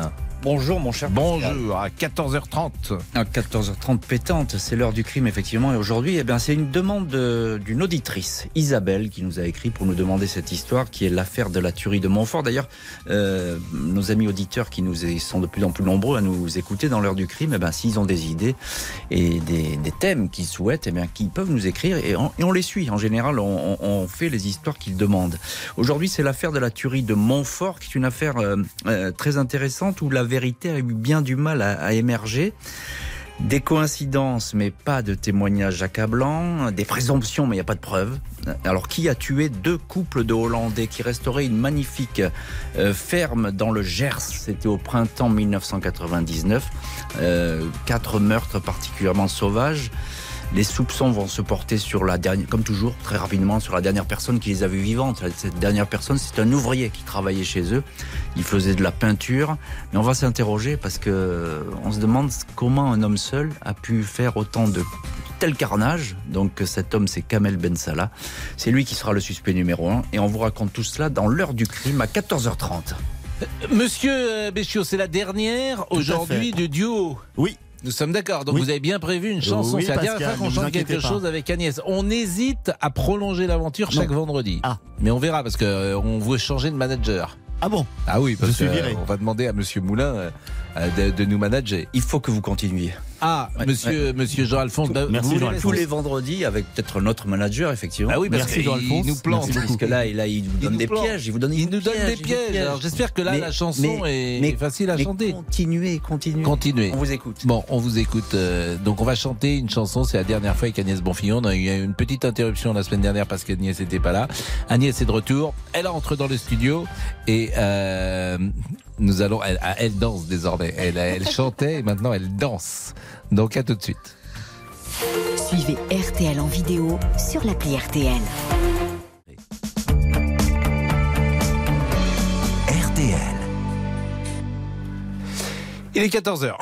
Bonjour mon cher
Bonjour, à 14h30.
À 14h30 pétante, c'est l'heure du crime effectivement. Et aujourd'hui, eh bien, c'est une demande de- d'une auditrice, Isabelle, qui nous a écrit pour nous demander cette histoire, qui est l'affaire de la tuerie de Montfort. D'ailleurs, euh, nos amis auditeurs qui nous sont de plus en plus nombreux à nous écouter dans l'heure du crime, eh bien, s'ils ont des idées et des, des thèmes qu'ils souhaitent, eh bien, qu'ils peuvent nous écrire et on, et on les suit. En général, on, on- on fait les histoires qu'ils demandent. Aujourd'hui, c'est l'affaire de la tuerie de Montfort, qui est une affaire euh, euh, très intéressante où la vérité a eu bien du mal à, émerger. Des coïncidences, mais pas de témoignages accablants. Des présomptions, mais il n'y a pas de preuves. Alors, qui a tué deux couples de Hollandais qui restauraient une magnifique euh, ferme dans le Gers? C'était au printemps 1999. Euh, quatre meurtres particulièrement sauvages. Les soupçons vont se porter sur la dernière, comme toujours, très rapidement, sur la dernière personne qui les a vues vivantes. Cette dernière personne, c'est un ouvrier qui travaillait chez eux. Il faisait de la peinture. Mais on va s'interroger parce que on se demande comment un homme seul a pu faire autant de tel carnage. Donc cet homme, c'est Kamel Ben Salah. C'est lui qui sera le suspect numéro un. Et on vous raconte tout cela dans l'heure du crime à 14h30.
Monsieur euh, Béchiot, c'est la dernière aujourd'hui du duo.
Oui.
Nous sommes d'accord. Donc
Oui.
vous avez bien prévu une chanson.
Oui,
c'est la dernière fois qu'on chante quelque
pas.
chose avec Agnès. On hésite à prolonger l'aventure chaque
Non.
vendredi.
Ah.
Mais on verra parce que euh, on veut changer de manager.
Ah bon?
Ah oui, parce
viré.
euh, on va demander à Monsieur Moulin euh, euh, de, de nous manager.
Il faut que vous continuiez.
Ah,
Ouais,
Monsieur, Monsieur Jean-Alphonse, bah,
Merci
vous
Jean Tous les vendredis avec peut-être notre manager effectivement.
Ah oui, parce qu'il
Jean-Alphonse.
nous plante.
Merci, Parce que là, là, il vous donne
nous
des
plante.
pièges. Il vous donne,
Il nous donne des
il
pièges. Alors j'espère que là,
Mais-
la chanson
mais-
est,
mais-
est facile à
mais
chanter.
Continuez, continuez.
Continuez.
On vous écoute.
Bon, on vous écoute. euh, donc, on va chanter une chanson. C'est la dernière fois avec Agnès Bonfillon. On a eu une petite interruption la semaine dernière parce qu'Agnès n'était pas là. Agnès est de retour. Elle entre dans le studio et euh, nous allons. Elle, elle danse désormais. Elle, elle chantait et maintenant elle danse. Donc, à tout de suite.
Suivez RTL en vidéo sur l'appli RTL.
RTL.
Il est 14h.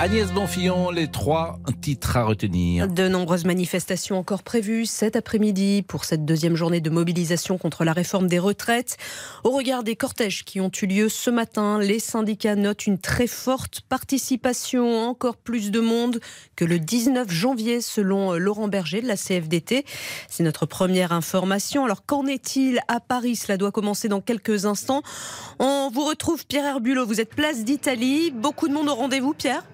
Agnès Bonfillon, les trois titres à retenir.
De nombreuses manifestations encore prévues cet après-midi pour cette deuxième journée de mobilisation contre la réforme des retraites. Au regard des cortèges qui ont eu lieu ce matin, les syndicats notent une très forte participation, encore plus de monde que le 19 janvier selon Laurent Berger de la CFDT. C'est notre première information. Alors qu'en est-il à Paris? Cela doit commencer dans quelques instants. On vous retrouve Pierre Herbulot, vous êtes place d'Italie. Beaucoup de monde au rendez-vous Pierre?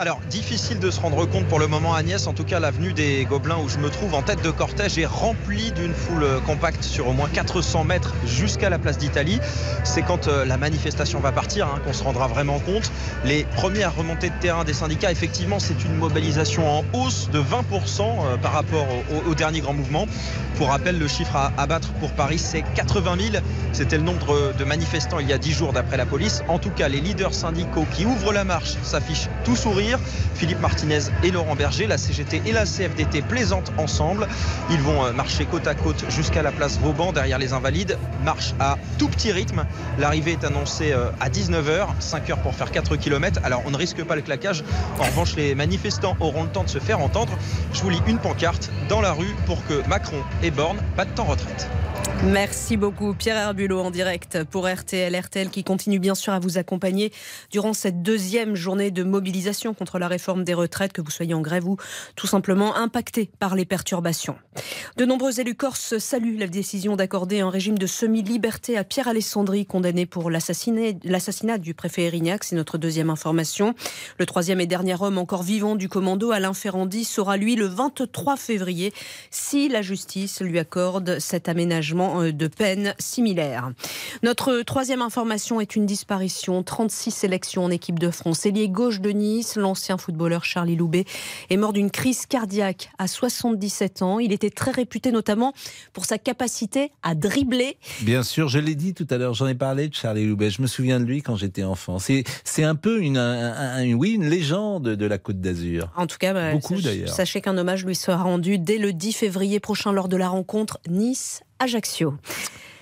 Alors, difficile de se rendre compte pour le moment, Agnès. En tout cas, l'avenue des Gobelins où je me trouve en tête de cortège est remplie d'une foule compacte sur au moins 400 mètres jusqu'à la place d'Italie. C'est quand euh, la manifestation va partir hein, qu'on se rendra vraiment compte. Les premières remontées de terrain des syndicats, effectivement, c'est une mobilisation en hausse de 20% euh, par rapport au, au dernier grand mouvement. Pour rappel, le chiffre à abattre pour Paris, c'est 80 000. C'était le nombre de manifestants il y a 10 jours d'après la police. En tout cas, les leaders syndicaux qui ouvrent la marche s'affichent tout sourire. Philippe Martinez et Laurent Berger, la CGT et la CFDT plaisantent ensemble. Ils vont euh, marcher côte à côte jusqu'à la place Vauban derrière les Invalides. Marche à tout petit rythme. L'arrivée est annoncée euh, à 19h, 5 heures pour faire 4 km. Alors on ne risque pas le claquage. En revanche, les manifestants auront le temps de se faire entendre. Je vous lis une pancarte dans la rue pour que Macron et Borne de temps retraite.
Merci beaucoup Pierre Herbulot en direct pour RTL. RTL qui continue bien sûr à vous accompagner durant cette deuxième journée de mobilisation contre la réforme des retraites, que vous soyez en grève ou tout simplement impacté par les perturbations. De nombreux élus corses saluent la décision d'accorder un régime de semi-liberté à Pierre Alessandri, condamné pour l'assassinat du préfet Erignac. C'est notre deuxième information. Le troisième et dernier homme encore vivant du commando, Alain Ferrandi, sera lui le 23 février si la justice lui accorde cet aménagement euh, de peine similaire. Notre troisième information est une disparition. 36 sélections en équipe de France. Ailier gauche de Nice, l'ancien footballeur Charlie Loubet est mort d'une crise cardiaque à 77 ans. Il était très réputé notamment pour sa capacité à dribbler.
Bien sûr, je l'ai dit tout à l'heure, j'en ai parlé de Charlie Loubet. Je me souviens de lui quand j'étais enfant. C'est un peu une, oui, une légende de la Côte d'Azur.
En tout cas, bah,
beaucoup d'ailleurs.
Sachez qu'un hommage lui sera rendu dès le 10 février prochain lors de la rencontre Nice Ajaccio.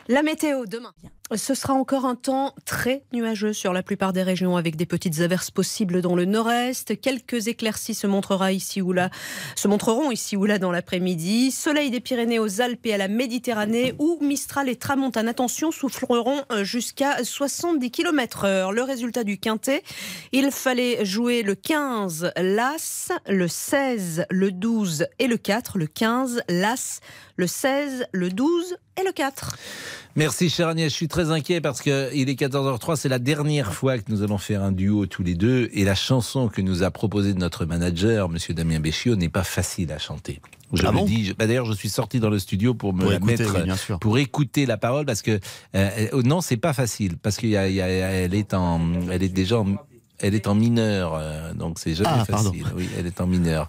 La météo demain. Ce sera encore un temps très nuageux sur la plupart des régions avec des petites averses possibles dans le nord-est. Quelques éclaircies se, montrera ici ou là, se montreront ici ou là dans l'après-midi. Soleil des Pyrénées aux Alpes et à la Méditerranée où Mistral et Tramontane, attention, souffleront jusqu'à 70 km heure. Le résultat du quintet, il fallait jouer le 15 l'As, le 16 le 12 et le 4. Le 15 l'As, le 16 le 12 et le 4.
Merci cher Agnès, je suis très inquiet parce qu'il est 14h03, c'est la dernière fois que nous allons faire un duo tous les deux et la chanson que nous a proposée notre manager, monsieur Damien Béchiot, n'est pas facile à chanter. Je ah le dis. Bah, d'ailleurs, je suis sorti dans le studio pour me la mettre, pour écouter la parole parce que euh, euh, non, c'est pas facile parce qu'elle est en, elle est déjà, en, elle est en mineur, euh, donc c'est jamais ah, facile. Oui, elle est en mineur.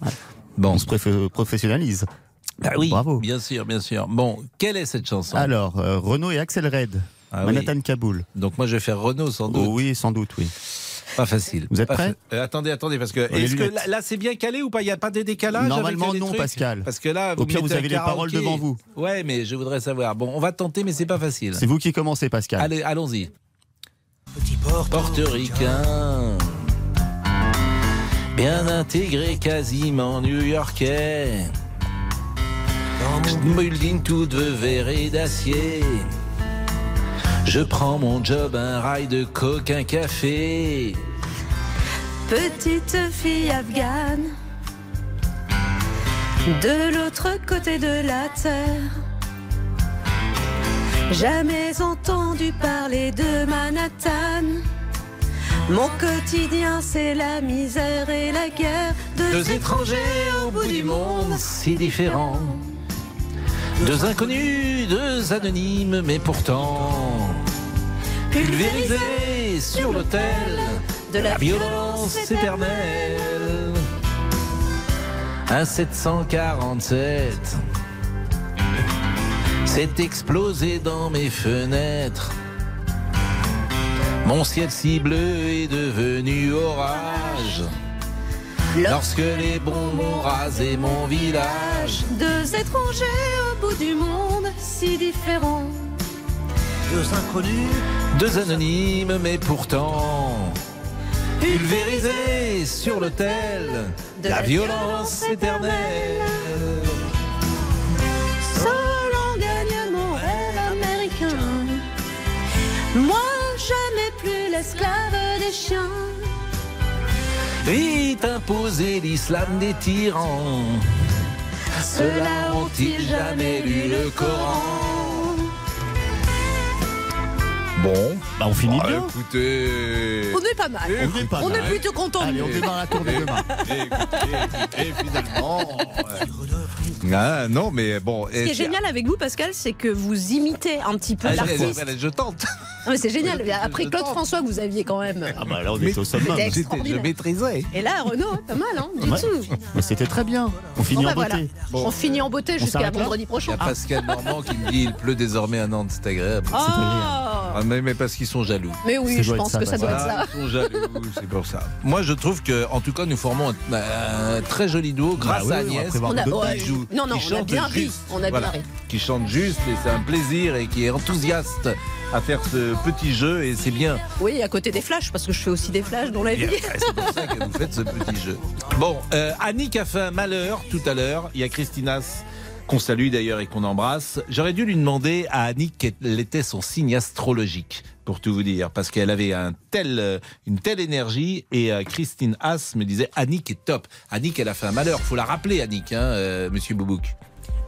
Bon, on se professionnalise.
Bah oui, Bravo. bien sûr, bien sûr. Bon, quelle est cette chanson?
Alors, euh, Renault et Axel Red, ah Manhattan Kaboul.
Donc moi je vais faire Renault sans doute.
Oh oui, sans doute, oui.
Pas facile.
Vous êtes prêts
euh, Attendez, attendez, parce que, est-ce que là, c'est bien calé ou pas? Il n'y a pas de décalage
Normalement non, Pascal.
Parce que là,
au pire vous avez les paroles devant vous.
Ouais, mais je voudrais savoir. Bon, on va tenter, mais c'est pas facile.
C'est vous qui commencez, Pascal.
Allez, allons-y. Petit portoricain, bien intégré, quasiment new-yorkais. Building toute de verre et d'acier. Je prends mon job, un rail de coke, un café.
Petite fille afghane, de l'autre côté de la terre. Jamais entendu parler de Manhattan. Mon quotidien, c'est la misère et la guerre.
Deux, étrangers au bout du monde, si différents. Deux inconnus, deux anonymes, mais pourtant pulvérisés sur l'autel de la violence éternelle. Un 747 s'est explosé dans mes fenêtres. Mon ciel si bleu est devenu orage. Lorsque les bombes ont rasé mon village,
deux étrangers au bout du monde, si différents.
Deux inconnus, deux anonymes, mais pourtant pulvérisés sur l'autel de la, violence éternelle.
Seul en gagne mon rêve américain. Moi, jamais plus l'esclave des chiens
vite imposer l'islam des tyrans. Ceux-là ont-ils jamais lu le Coran? Bon.
Bah, on finit
Ah,
bien.
Écoutez.
On est pas mal.
On est pas
On
mal.
est plutôt content.
Allez, on démarre la tournée demain.
Et finalement. Ah, non, mais bon.
Ce qui est génial avec vous, Pascal, c'est que vous imitez un petit peu
Ah,
l'artiste.
Je tente.
Non, mais C'est génial. Après Claude François, que vous aviez quand même.
Ah bah là, on était au.
C'était extraordinaire.
maîtrisais.
Et là, Renaud, pas mal, hein, du
Ouais.
tout.
Mais c'était très bien. On finit
Bon,
en
bah,
beauté.
voilà. On finit en beauté jusqu'à vendredi
Il y
prochain.
a Pascal Normand qui me dit il pleut désormais à Nantes, c'est agréable.
Ah.
Ah, mais, mais parce qu'ils sont jaloux.
Mais oui, je pense
ça,
que ça doit être
Ah,
ça.
Ils sont jaloux, c'est pour ça. Moi, je trouve que, en tout cas, nous formons un, très joli duo grâce
Bah oui,
à
on
Agnès.
On a- ouais, non, non,
qui
on a
chante
bien ri.
juste.
On a bien
Voilà.
ri.
Qui chante juste et c'est un plaisir et qui est enthousiaste à faire ce petit jeu et c'est bien.
Oui, à côté des flashs, parce que je fais aussi des flashs dans la vie.
Bien, C'est pour ça que vous faites ce petit jeu. Bon, euh, Annick a fait un malheur tout à l'heure. Il y a Christinas qu'on salue d'ailleurs et qu'on embrasse. J'aurais dû lui demander à Annick quel était son signe astrologique, pour tout vous dire, parce qu'elle avait un tel, euh, une telle énergie et euh, Christine Haas me disait Annick est top. Annick, elle a fait un malheur. Faut la rappeler, Annick, hein, euh, Monsieur Boubouk.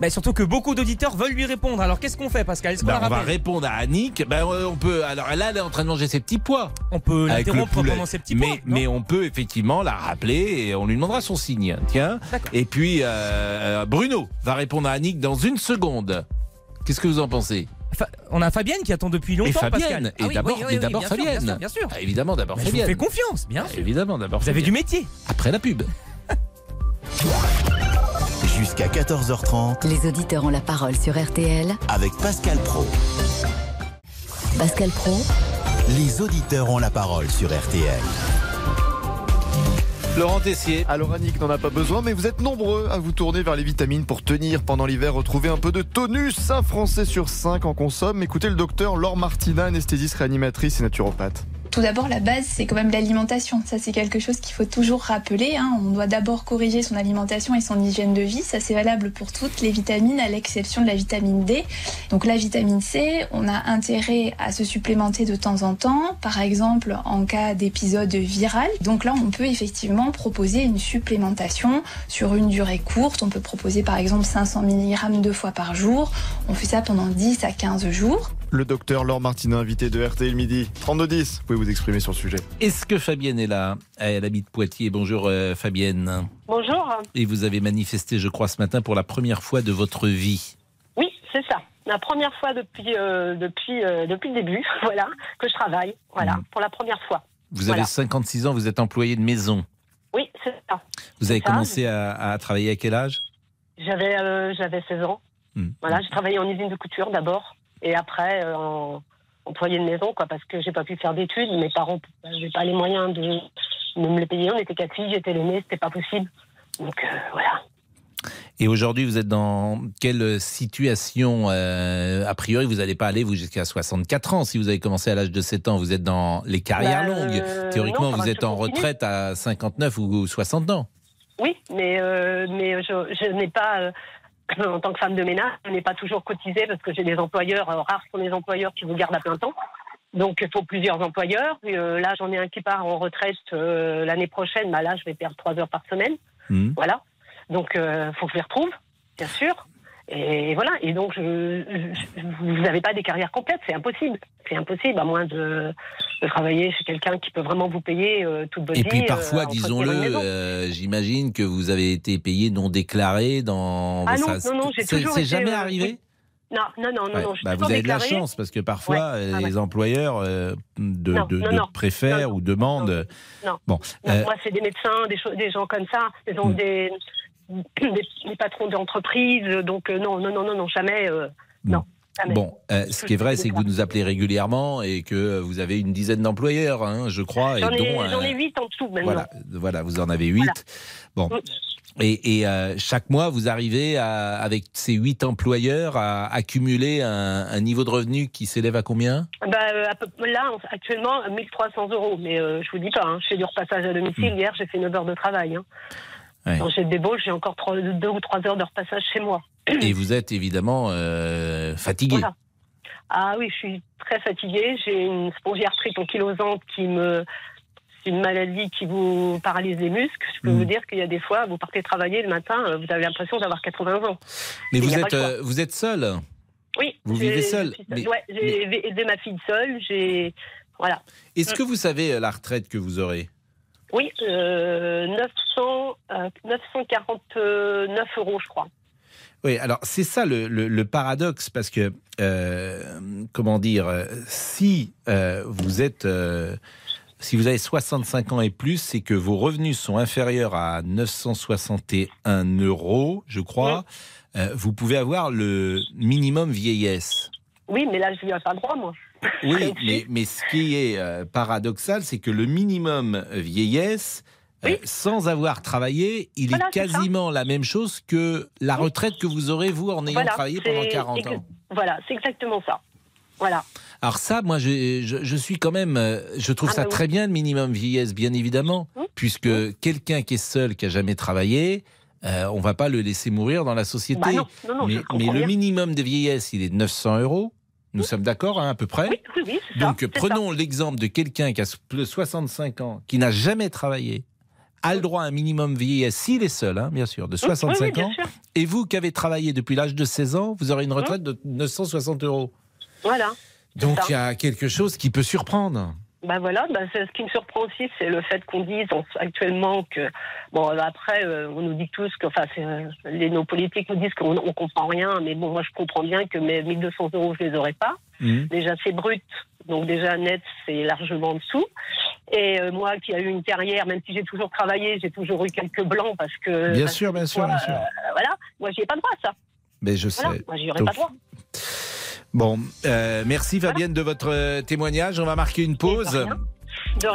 Bah, surtout que beaucoup d'auditeurs veulent lui répondre. Alors qu'est-ce qu'on fait, Pascal? Est-ce qu'on la
on va répondre à Annick. Euh, on peut. Alors là, elle est en train de manger ses petits pois.
On peut l'interrompre pendant ses petits pois.
mais, mais on peut effectivement la rappeler et on lui demandera son signe. Tiens. Et puis euh, Bruno va répondre à Annick dans une seconde. Qu'est-ce que vous en pensez?
On a Fabienne qui attend depuis longtemps,
Et Fabienne.
Pascal.
Et
Ah oui,
d'abord,
oui, oui, sûr,
Fabienne.
Bien sûr, bien sûr.
Ah, évidemment, d'abord
Mais je vous
Fabienne.
fais confiance, bien sûr.
Évidemment, d'abord.
Vous avez
Fabienne.
du métier.
Après la pub.
Jusqu'à 14h30
Les auditeurs ont la parole sur RTL.
avec Pascal Pro.
Pascal Pro,
Les auditeurs ont la parole sur RTL.
Laurent Tessier.
Alors Annick n'en a pas besoin, mais vous êtes nombreux à vous tourner vers les vitamines pour tenir pendant l'hiver, retrouver un peu de tonus. Un Français sur cinq en consomme. Écoutez le docteur Laure Martina, anesthésiste réanimatrice et naturopathe.
Tout d'abord, la base, c'est quand même l'alimentation. Ça, c'est quelque chose qu'il faut toujours rappeler. hein. On doit d'abord corriger son alimentation et son hygiène de vie. Ça, c'est valable pour toutes les vitamines, à l'exception de la vitamine D. Donc, la vitamine C, on a intérêt à se supplémenter de temps en temps, par exemple en cas d'épisode viral. Donc là, on peut effectivement proposer une supplémentation sur une durée courte. On peut proposer par exemple 500 mg deux fois par jour. On fait ça pendant 10 à 15 jours.
Le docteur Laure Martina, invité de RTL Midi. 3210, vous pouvez vous exprimer sur le sujet.
Est-ce que Fabienne est là? Elle habite Poitiers. Bonjour euh, Fabienne.
Bonjour.
Et vous avez manifesté, je crois, ce matin pour la première fois de votre vie.
Oui, c'est ça. La première fois depuis euh, depuis euh, depuis le début, voilà, que je travaille, voilà, pour la première fois.
Vous
Voilà.
avez 56 ans, vous êtes employé de maison.
Oui, c'est ça.
Vous avez
ça.
commencé à, à travailler à quel âge?
J'avais euh, j'avais 16 ans.
Hmm.
Voilà, j'ai travaillé en usine de couture d'abord et après euh, en employé de maison quoi parce que j'ai pas pu faire d'études, mes parents n'avaient pas les moyens de, de me les payer, on était quatre filles, j'étais l'aînée, c'était pas possible. Donc euh, voilà.
Et aujourd'hui, vous êtes dans quelle situation euh, A priori, vous n'allez pas aller vous jusqu'à 64 ans. Si vous avez commencé à l'âge de 7 ans, vous êtes dans les carrières
Bah,
longues.
euh,
Théoriquement,
non,
vous êtes en
continue.
retraite à 59 ou 60 ans.
Oui, mais, euh, mais je, je n'ai pas, en tant que femme de ménage, je n'ai pas toujours cotisé parce que j'ai des employeurs, euh, rares sont les employeurs qui vous gardent à plein temps. Donc il faut plusieurs employeurs. Euh, là, j'en ai un qui part en retraite euh, l'année prochaine. Bah, là, je vais perdre trois heures par semaine.
Hmm.
Voilà. Donc il faut que je les retrouve, bien sûr. Et voilà. Et donc, je, je- vous n'avez pas des carrières complètes, c'est impossible. C'est impossible, à moins de, de travailler chez quelqu'un qui peut vraiment vous payer euh, toute votre
Et
vie.
puis
euh,
parfois, disons-le, euh, j'imagine que vous avez été payé non déclaré dans.
Ah non,
ça-
non, non, j'ai toujours
C'est jamais
euh,
arrivé?
Non, non, non, non,
Ouais.
non.
Bah, vous avez de la chance parce que parfois
Ouais. Ah ouais.
les employeurs de,
Non,
de-
non,
de
non.
préfèrent ou demandent.
Non.
Bon,
Moi, c'est des médecins, des, des gens comme ça, des,
Hmm.
des, des, des patrons d'entreprise. Donc, euh, non, non, non, non, non, jamais. euh, non.
Bon, euh, ce qui est vrai, c'est que vous nous appelez régulièrement et que vous avez une dizaine d'employeurs, hein, je crois,
J'en ai,
euh,
huit en dessous maintenant.
voilà, voilà, vous en avez huit.
Voilà.
Bon. Et, et, euh, chaque mois, vous arrivez à, avec ces huit employeurs à accumuler un, un niveau de revenu qui s'élève à combien?
Bah, à peu- là, en- actuellement, 1300 euros. Mais je vous dis pas, hein, je fais du repassage à domicile. Hier, j'ai fait 9 heures de travail. Hein.
Ouais.
Quand j'ai des boules, j'ai encore 2 ou 3 heures de repassage chez moi.
Et vous êtes évidemment euh, fatigué.
Voilà. Ah oui, je suis très fatiguée. J'ai une spongiarthrite ankylosante qui me. C'est une maladie qui vous paralyse les muscles. Je peux
Mm.
vous dire qu'il y a des fois, vous partez travailler le matin, euh, vous avez l'impression d'avoir 80 ans.
Mais
Et
vous êtes, euh, vous êtes seul
Oui.
Vous vivez seule,
Ouais, j'ai aidé ma fille seule. J'ai voilà.
Est-ce que vous savez euh, la retraite que vous aurez?
Oui, euh, 900, euh, 949 euros, je crois.
Oui, alors c'est ça le, le- le paradoxe, parce que, euh, comment dire, euh, si euh, vous êtes... euh, si vous avez 65 ans et plus, c'est que vos revenus sont inférieurs à 961 euros, je crois. Euh, vous pouvez avoir le minimum vieillesse.
Oui, mais là, je n'y ai pas droit, moi.
Oui, mais, mais ce qui est euh, paradoxal, c'est que le minimum vieillesse, euh, sans avoir travaillé, il
Voilà,
est quasiment la même chose que la retraite que vous aurez, vous, en ayant
Voilà,
travaillé pendant 40
ex-
ans.
Voilà, c'est exactement ça. Voilà.
Alors ça, moi, je, je, je suis quand même, euh, je trouve
Ah
ça
bah oui.
très bien le minimum vieillesse, bien évidemment, puisque quelqu'un qui est seul, qui a jamais travaillé, euh, on va pas le laisser mourir dans la société.
Bah non, non, non,
mais, mais le minimum de vieillesse, il est de 900 euros. Nous sommes d'accord, hein, à peu près.
Oui, oui, oui, c'est ça,
Donc prenons l'exemple de quelqu'un qui a plus de 65 ans, qui n'a jamais travaillé, a le droit à un minimum vieillesse, s'il est seul, hein, bien sûr, de
Oui, oui,
65
bien
ans. Et vous qui avez travaillé depuis l'âge de 16 ans, vous aurez une retraite de 960 euros.
Voilà.
Donc il y a quelque chose qui peut surprendre.
Ben voilà, ben ce qui me surprend aussi, c'est le fait qu'on dise en- actuellement que, bon, après, euh, on nous dit tous que, enfin, euh, les, nos politiques nous disent qu'on on comprend rien, mais bon, moi, je comprends bien que mes 1200 euros, je les aurais pas.
Mhm.
Déjà, c'est brut, donc déjà, net, c'est largement en dessous. Et euh, moi, qui a eu une carrière, même si j'ai toujours travaillé, j'ai toujours eu quelques blancs parce que.
Bien
parce
sûr,
que
bien sûr,
moi,
bien sûr.
euh, voilà, moi, j'y ai pas droit à ça.
Mais je
Voilà,
sais.
moi, j'y aurais
Donc,
pas droit.
Bon, euh, merci Fabienne de votre euh, témoignage. On va marquer une pause.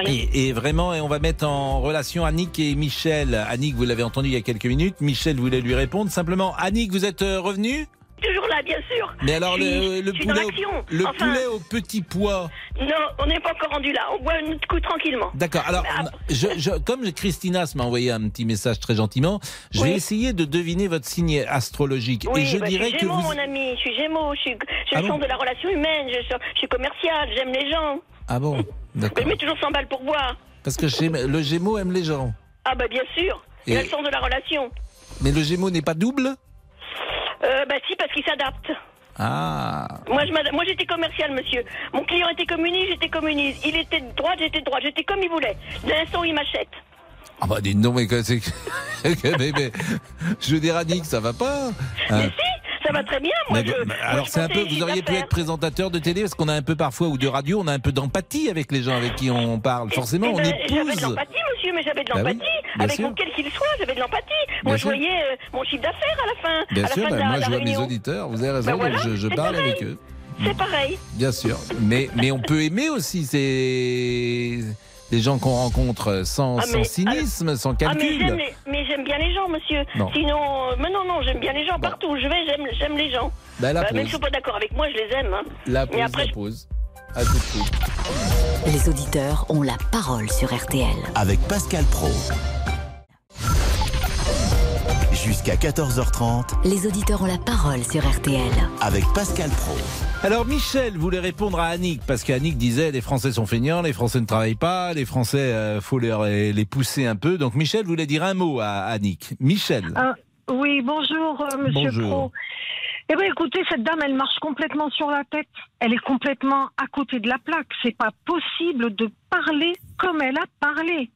Et, et vraiment, et on va mettre en relation Annick et Michel. Annick, vous l'avez entendu il y a quelques minutes. Michel voulait lui répondre. Simplement, Annick, vous êtes euh, revenu
Toujours là, bien sûr.
Mais alors,
Je suis-
le, le
je
poulet, au, le
Enfin,
poulet au petit pois.
Non, on n'est pas encore rendu là. On boit un coup tranquillement.
D'accord. Alors, je, je- comme Christinas m'a envoyé un petit message très gentiment, je vais essayer de deviner votre signe astrologique.
Oui,
et je
bah,
dirais
je suis
que
Gémeaux,
vous.
mon ami. Je suis Gémeaux. Je suis, je
Ah bon
de la relation humaine. Je, suis- je suis commercial. J'aime les gens.
Ah bon
Mais
D'accord.
je mets toujours 100 balles pour boire.
Parce que le Gémeaux aime les gens.
Ah bah bien sûr. Il a le sens de la relation.
Mais le Gémeaux n'est pas double
Euh, bah si, parce qu'il s'adapte.
Ah.
Moi, je m'adapte- moi, j'étais commercial, monsieur. Mon client était communiste, j'étais communiste. Il était de droite, j'étais de droite. J'étais comme il voulait. L'instant où il m'achète.
Ah bah dites non, mais, c'est- mais, mais, je veux dire, Annick, ça va pas Hein
Mais si, ça va très bien. Moi,
Mais
je,
bon,
moi,
alors
je
c'est un peu, vous auriez pu être présentateur de télé parce qu'on a un peu parfois ou de radio, on a un peu d'empathie avec les gens avec qui on parle. Forcément,
Eh
on
ben, J'avais de
épouse.
l'empathie, monsieur, mais j'avais de
Bah
l'empathie.
Bien
avec
sûr.
mon quel qu'il soit, j'avais de l'empathie. Moi, je voyais euh, mon chiffre d'affaires à la fin.
Bien
à la
sûr,
fin de
bah,
la,
moi
la
je vois mes auditeurs, vous avez raison,
Ben voilà,
donc je, parle
pareil.
avec eux.
C'est pareil.
Bien sûr, mais, mais on peut aimer aussi ces les gens qu'on rencontre sans,
Ah,
sans cynisme, sans
Ah, mais
calcul.
j'aime les- mais j'aime bien les gens, monsieur.
Non.
Sinon, euh, mais non, non, j'aime bien les gens partout où je vais, j'aime, les gens.
Bah, la
Bah, même s'ils sont pas d'accord avec moi, je les aime. hein.
La
Mais
pause,
après,
la pause. À tout de suite.
Les auditeurs ont la parole sur RTL.
Avec Pascal Pro. Jusqu'à 14h30
Les auditeurs ont la parole sur RTL.
avec Pascal Pro.
Alors Michel voulait répondre à Annick parce qu'Annick disait les Français sont feignants, les Français ne travaillent pas, les Français euh, faut les, les pousser un peu. Donc Michel voulait dire un mot à Annick. Michel.
Ah, oui, bonjour, euh, monsieur
Bonjour.
Pro. Eh bien, écoutez, cette dame, elle marche complètement sur la tête. Elle est complètement à côté de la plaque. C'est pas possible de parler comme elle a parlé.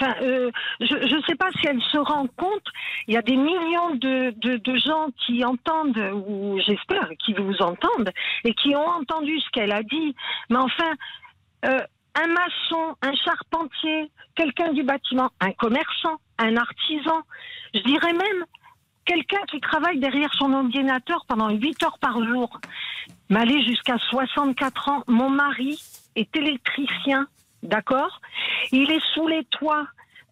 Enfin, euh, je ne sais pas si elle se rend compte. Il y a des millions de, de, gens qui entendent, ou j'espère qu'ils vous entendent, et qui ont entendu ce qu'elle a dit. Mais enfin, euh, un maçon, un charpentier, quelqu'un du bâtiment, un commerçant, un artisan, je dirais même quelqu'un qui travaille derrière son ordinateur pendant 8 heures par jour, m'aller jusqu'à 64 ans. Mon mari est électricien, d'accord Il est sous les toits.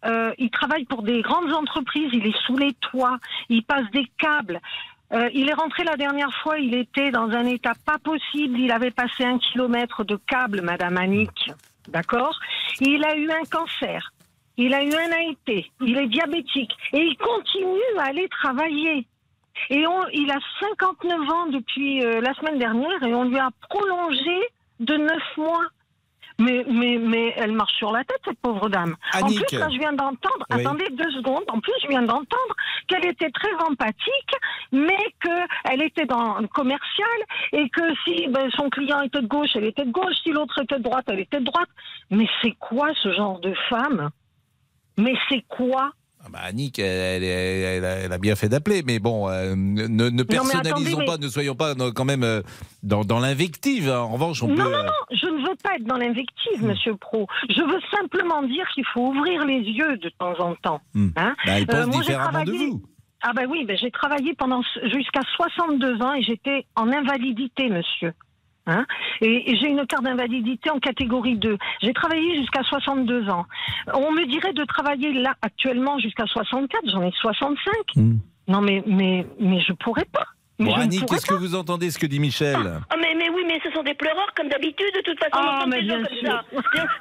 Euh, il travaille pour des grandes entreprises, il est sous les toits, il passe des câbles. Euh, il est rentré la dernière fois, il était dans un état pas possible, il avait passé un kilomètre de câbles, Madame Annick, d'accord Il a eu un cancer, il a eu un AIT, il est diabétique et il continue à aller travailler. Et on, il a 59 ans depuis euh, la semaine dernière et on lui a prolongé de 9 mois mais, mais, mais elle marche sur la tête, cette pauvre dame. Ah,
en
plus, je viens d'entendre, attendez deux secondes, en plus, je viens d'entendre qu'elle était très empathique, mais qu'elle était dans le commercial et que si ben, son client était de gauche, elle était de gauche, si l'autre était de droite, elle était de droite. Mais c'est quoi ce genre de femme? Mais c'est quoi
ah bah Annick, elle, a bien fait d'appeler, mais bon, euh, ne, personnalisons pas, ne soyons pas quand même euh, dans, l'invective. Hein. En revanche, on
non,
peut.
Non, non, je ne veux pas être dans l'invective, mmh. monsieur Pro. Je veux simplement dire qu'il faut ouvrir les yeux de temps en temps.
Mmh.
Hein
bah, euh,
moi,
de vous.
Ah ben oui, j'ai travaillé pendant jusqu'à 62 ans et j'étais en invalidité, monsieur. Hein. Et, j'ai une carte d'invalidité en catégorie 2. J'ai travaillé jusqu'à 62 ans. On me dirait de travailler là actuellement jusqu'à 64, j'en ai 65. Mmh. Non mais mais mais je pourrais pas.
Bon,
Annie,
qu'est-ce que vous entendez ce que dit Michel
ah, ah, mais, mais, oui, mais ce sont des pleureurs comme d'habitude, de toute façon,
oh,
on
ah,
des gens comme ça.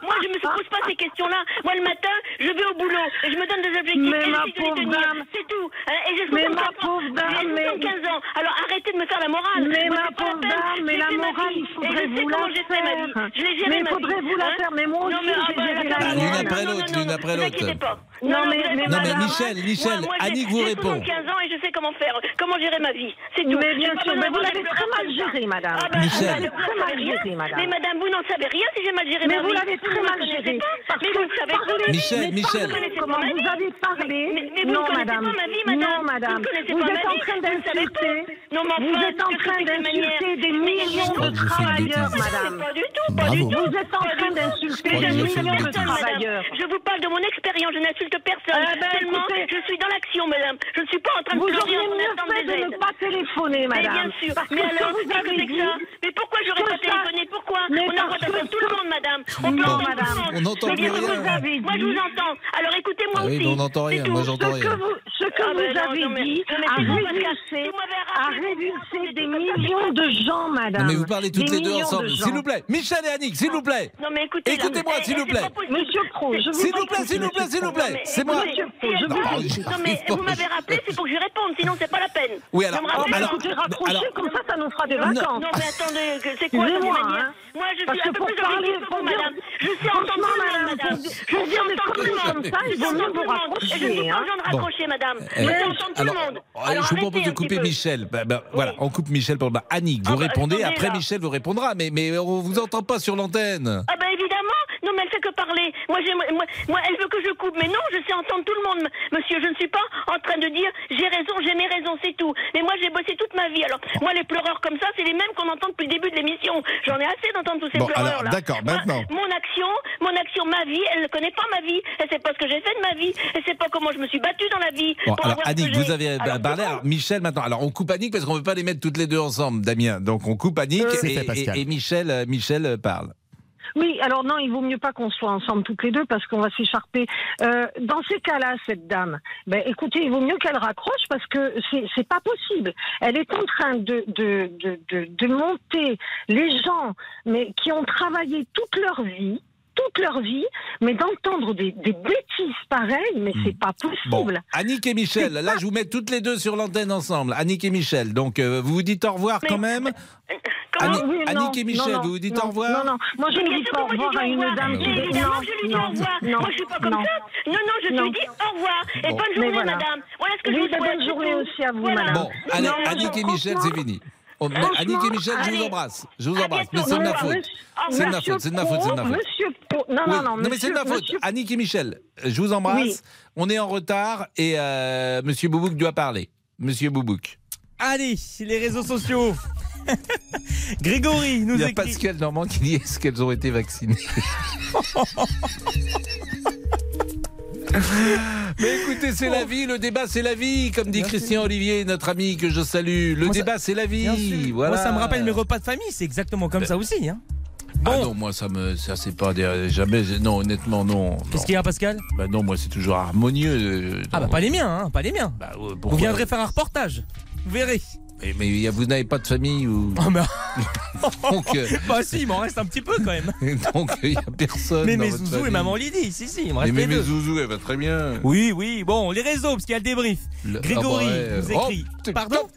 Moi, je ne me ah. pose pas ces questions-là. Moi, le matin, je vais au boulot et je me donne des objectifs.
Mais ma pauvre dame
C'est tout. Euh, et je
mais ma pauvre dame mais...
15 ans. Alors arrêtez de me faire la morale.
Mais
moi,
ma pauvre dame, mais la morale, il faudrait vous la faire.
Je l'ai géré ma vie.
Mais faudrait vous la
hein
faire, mais moi aussi, j'ai
bah,
la
mienne. L'une après l'autre, l'une après l'autre.
Non, mais
Michel, Michel, Annie vous répond.
J'ai 15 ans et je sais comment faire, comment gérer ma vie.
Mais bien sûr, mais vous l'avez
ah, ben,
très mal géré, madame.
Michel.
Vous
l'avez
très
mal géré, madame.
Mais madame, vous n'en savez rien si j'ai mal géré.
Mais vous l'avez très mal géré. Parce que
vous savez parler.
Michel, Michel.
Comment vous avez parlé?
Mais
madame. Non, madame.
Vous
êtes en train d'insulter. Vous êtes en train d'insulter des millions de travailleurs, madame.
Pas du tout, pas du tout.
Vous êtes en train d'insulter des millions de travailleurs.
Je vous parle de mon expérience. Je n'insulte personne.
Ah, ben,
je suis dans l'action, madame. Je ne suis pas en train de
vous auriez mieux fait de ne pas téléphoner.
Mais bien sûr. Mais alors, ça Mais pourquoi j'aurais pas téléphoné Pourquoi On a le tout le monde, madame. On peut entendre
madame.
On entend
mais bien
rien.
Vous avez Moi, je vous entends. Alors, écoutez-moi
ah
aussi.
Oui, on n'entend rien. Moi, j'entends rien.
Ce que vous
ah ben
avez dit a révulsé,
des
millions de gens, madame.
Mais vous parlez toutes les deux ensemble, s'il vous plaît. Michel et Annick, s'il vous plaît. écoutez-moi s'il vous plaît.
Monsieur Pro,
S'il vous plaît, s'il vous plaît, s'il vous plaît. C'est moi.
Monsieur Pro, je vous
Non, mais vous m'avez rappelé, c'est pour que je réponde. Sinon, c'est pas la peine.
Oui, alors alors,
écoutez,
alors,
comme ça, ça nous fera des vacances.
Non, mais attendez, c'est quoi moi,
hein
Moi, je
Parce
suis un peu plus
parler, pour
madame. Je suis
en
tant
madame,
madame. Je suis en tant
que madame. Ça, vous
raccrocher. Je suis
hein.
de madame.
Eh,
je
suis
en
tant
que.
Je vous propose de couper Michel. Bah, bah, voilà, on coupe Michel pendant bah, Annick.
Ah, vous
répondez, après Michel vous répondra. Mais on vous entend pas sur l'antenne.
Ah parler. Moi, elle veut que je coupe. Mais non, je sais entendre tout le monde, monsieur. Je ne suis pas en train de dire j'ai raison, j'ai mes raisons, c'est tout. Mais moi, j'ai bossé toute ma vie. Alors, moi, les pleureurs comme ça, c'est les mêmes qu'on entend depuis le début de l'émission. J'en ai assez d'entendre tous ces pleureurs-là.
D'accord, maintenant.
Mon action, mon action, ma vie, elle ne connaît pas ma vie. Elle ne sait pas ce que j'ai fait de ma vie. Elle ne sait pas comment je me suis battue dans la vie.
Alors, Annick, vous avez
alors,
parlé. Michel, maintenant. Alors, on coupe Annick parce qu'on ne veut pas les mettre toutes les deux ensemble, Damien. Donc, on coupe Annick et, et, Michel, euh, Michel euh, parle.
Oui, alors non, il vaut mieux pas qu'on soit ensemble toutes les deux parce qu'on va s'écharper. Euh, dans ces cas-là, cette dame, ben, écoutez, il vaut mieux qu'elle raccroche parce que c'est pas possible. Elle est en train de, de, de, de, de monter les gens mais qui ont travaillé toute leur vie toute leur vie, mais d'entendre des, des, bêtises pareilles, mais c'est hmm.
pas
possible. Bon.
Annick et Michel, là pas... je vous mets toutes les deux sur l'antenne ensemble. Annick et Michel, donc euh, vous vous dites au revoir mais, quand même. Euh,
euh, Annie, oui, non,
Annick et Michel,
non,
vous vous dites
non,
au revoir
Non, non, moi je ne dis pas au revoir à une dame.
Évidemment, je lui dis au revoir. Moi je ne suis pas comme ça. Non, non, je lui dis au revoir et bonne journée, madame. Voilà ce que je vous
ben,
souhaite.
Bonne journée aussi à vous, madame.
Bon, Annick et Michel, c'est fini. Oh,
On,
Annick et Michel, je vous embrasse. Je vous embrasse. Mais c'est de ma faute. C'est de ma faute. C'est de ma faute.
Non,
non,
non, non.
mais c'est de ma faute.
Monsieur...
Annick et Michel, je vous embrasse. On est en retard et euh, Monsieur Boubouk doit parler. Monsieur Boubouk.
Allez, les réseaux sociaux. Grégory nous écrit.
Il y a
écrit...
Pascal Normand qui dit est-ce qu'elles ont été vaccinées? Mais écoutez, c'est la vie, le débat c'est la vie, comme dit Christian Olivier, notre ami que je salue. Le débat c'est la vie.
Moi ça me rappelle mes repas de famille, c'est exactement comme ben- ça aussi. Hein.
Ah non, moi ça me ça c'est pas jamais non honnêtement non.
Qu'est-ce qu'il y a Pascal?
Bah non, moi c'est toujours harmonieux. Euh,
ah bah pas les miens hein, pas les miens.
Bah,
Vous viendrez faire un reportage. Vous verrez.
Mais, mais vous n'avez pas de famille ou
Oh, mais-
donc euh,
bah si, il m'en reste un petit peu quand même.
donc il y a personne.
Mais
dans
mes
votre
zouzous et maman Lydie, si si, il me
Mais,
reste
mais
les
mes
deux.
zouzous, elle va très bien.
Oui, oui, bon, les réseaux, parce qu'il y a le débrief.
Le-
Grégory
ah bah ouais.
nous écrit.
Oh,
Pardon.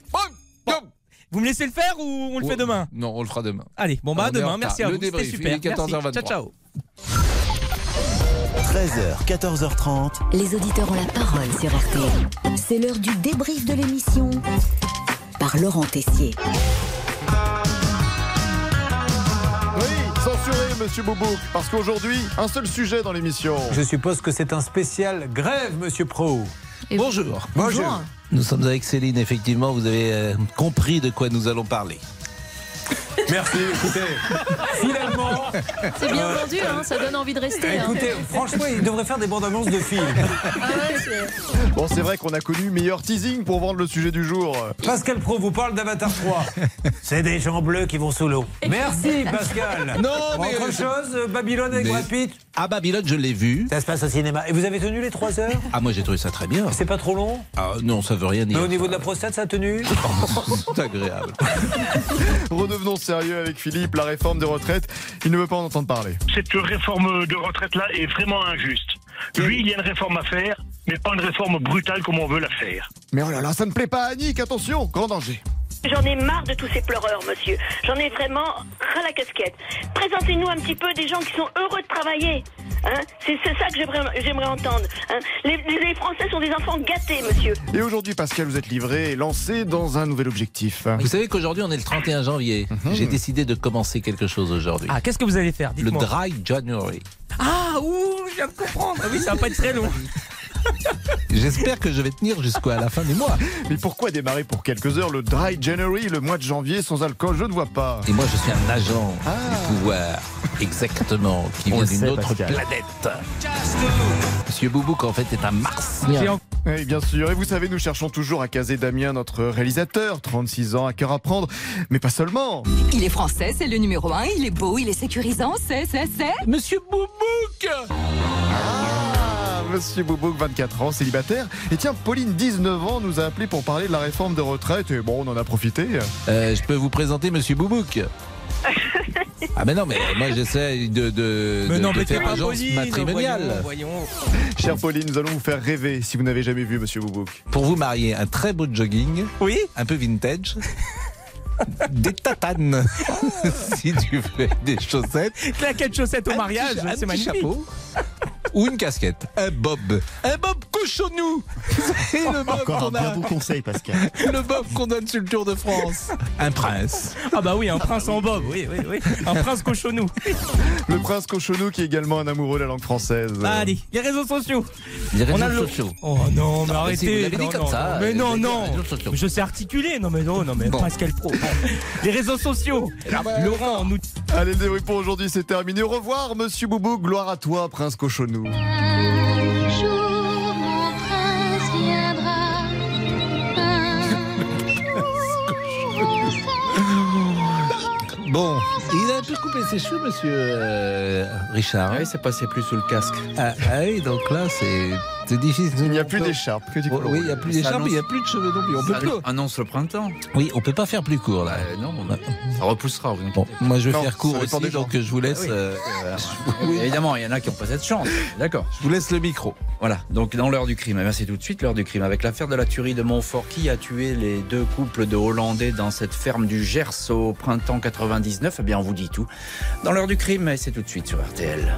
Vous me laissez le faire ou on le fait demain
Non, on le fera demain.
Allez, bon bah à
en
demain, merci à
Le
vous, c'était
débrief,
super.
il est
Merci.
14h23.
Ciao, ciao.
13h, 14h30.
Les auditeurs ont la parole sur RTL. C'est l'heure du débrief de l'émission par Laurent Tessier.
Oui, censuré, monsieur Boubouk, parce qu'aujourd'hui, un seul sujet dans l'émission.
Je suppose que c'est un spécial grève, monsieur Pro.
Bonjour.
Bonjour.
Nous sommes avec Céline, effectivement, vous avez euh, compris de quoi nous allons parler.
Merci, écoutez, finalement.
C'est bien
euh,
vendu, hein, ça donne envie de rester. hein.
Écoutez, franchement, il devrait faire des bandes annonces de films.
Ah ouais, c'est-
Bon, c'est vrai qu'on a connu meilleur teasing pour vendre le sujet du jour.
Pascal Pro vous parle d'Avatar 3. C'est des gens bleus qui vont sous l'eau. Merci, Pascal.
Non, mais-
Autre chose, Babylone avec
Mais-
Brad Pitt
À Babylone, je l'ai vu.
Ça se passe au cinéma. Et vous avez tenu les 3 heures?
Ah, moi j'ai trouvé ça très bien.
C'est pas trop long?
Ah, non, ça veut rien
Mais
dire.
au niveau de la prostate, ça a tenu?
C'est agréable.
Redevenons sérieux avec Philippe, la réforme des retraites. Il ne veut pas en entendre parler.
Cette réforme de retraite-là est vraiment injuste. Oui, il y a une réforme à faire, mais pas une réforme brutale comme on veut la faire.
Mais oh là là, ça ne plaît pas à Annick, attention, grand danger.
J'en ai marre de tous ces pleureurs, monsieur. J'en ai vraiment ras la casquette. Présentez-nous un petit peu des gens qui sont heureux de travailler. Hein c'est c'est ça que j'aimerais j'aimerais entendre. hein. les, les Français sont des enfants gâtés, monsieur.
Et aujourd'hui, Pascal, vous êtes livré et lancé dans un nouvel objectif.
Vous savez qu'aujourd'hui, on est le 31 janvier. J'ai décidé de commencer quelque chose aujourd'hui.
Ah, qu'est-ce que vous allez faire?
Le. Dry January.
Ah, ouh, je viens de comprendre. Ah oui, ça va pas être très long.
J'espère que je vais tenir jusqu'à la fin du mois.
Mais pourquoi démarrer pour quelques heures le Dry January, le mois de janvier sans alcool Je ne vois pas.
Et moi, je suis un agent du pouvoir, exactement, qui
On
vient d'une autre
Pascal.
planète. Monsieur Boubouk, en fait, est un martien.
Oui, bien sûr. Et vous savez, nous cherchons toujours à caser Damien, notre réalisateur, 36 ans, à cœur à prendre. Mais pas seulement.
Il est français, c'est le numéro un, il est beau, il est sécurisant, c'est, c'est, c'est.
Monsieur Boubouk
Ah, Monsieur Boubouk, 24 ans, célibataire. Et tiens, Pauline, 19 ans, nous a appelé pour parler de la réforme de retraite. Et bon, on en a profité.
Euh, je peux vous présenter Monsieur Boubouk Ah mais non, mais moi j'essaie de, de,
Mais
de-
non,
de
mais
faire agence
Pauline,
matrimoniale.
Chère Pauline, nous allons vous faire rêver si vous n'avez jamais vu Monsieur Boubouk.
Pour vous marier, un très beau jogging.
Oui.
Un peu vintage. Des tatanes. si tu fais des chaussettes.
Claquette chaussette au mariage, c'est
petit
magnifique.
chapeau. Ou une casquette. Un bob. Un bob cochonou. C'est le bob
Encore un
qu'on a.
bien bon conseil, Pascal.
Le bob qu'on donne sur le Tour de France. Un prince.
Ah bah oui, un prince en bob, oui, oui, oui. Un prince cochonou.
Le prince Cochonou qui est également un amoureux de la langue française.
Bah, allez, les réseaux sociaux.
Les réseaux
On a le-
sociaux.
Oh non, mais
Ah,
arrêtez.
si, vous l'avez dit
Non,
comme
non,
ça,
Mais
euh,
non, non. Je sais articuler. Non, mais non, non, mais
Bon.
Pascal Pro. Bon. Les réseaux sociaux. Laurent, nous.
Allez, le débrief pour aujourd'hui, c'est terminé. Au revoir, Monsieur Boubouk. Gloire à toi, prince Cochonou.
Bon, il a un peu coupé ses cheveux, monsieur euh, Richard.
Oui, c'est passé plus sous le casque.
Ah, ah oui, donc là, c'est c'est difficile.
Il n'y a plus d'écharpe. Que
Oh, oui, il n'y a plus d'écharpe, il n'y a plus de cheveux non plus. On peut
Ça
plus.
annonce le printemps.
Oui, on peut pas faire plus court là.
Euh, non, on- ça repoussera. vous
Bon, moi je vais
Non,
faire court aussi,
des gens.
donc je vous laisse.
Oui. euh, Évidemment, il y en a qui n'ont pas cette chance. D'accord.
je vous laisse le micro.
Voilà, donc dans l'heure du crime, eh bien, c'est tout de suite l'heure du crime. Avec l'affaire de la tuerie de Montfort, qui a tué les deux couples de Hollandais dans cette ferme du Gers au printemps 99 Eh bien, on vous dit tout. Dans l'heure du crime, et c'est tout de suite sur RTL.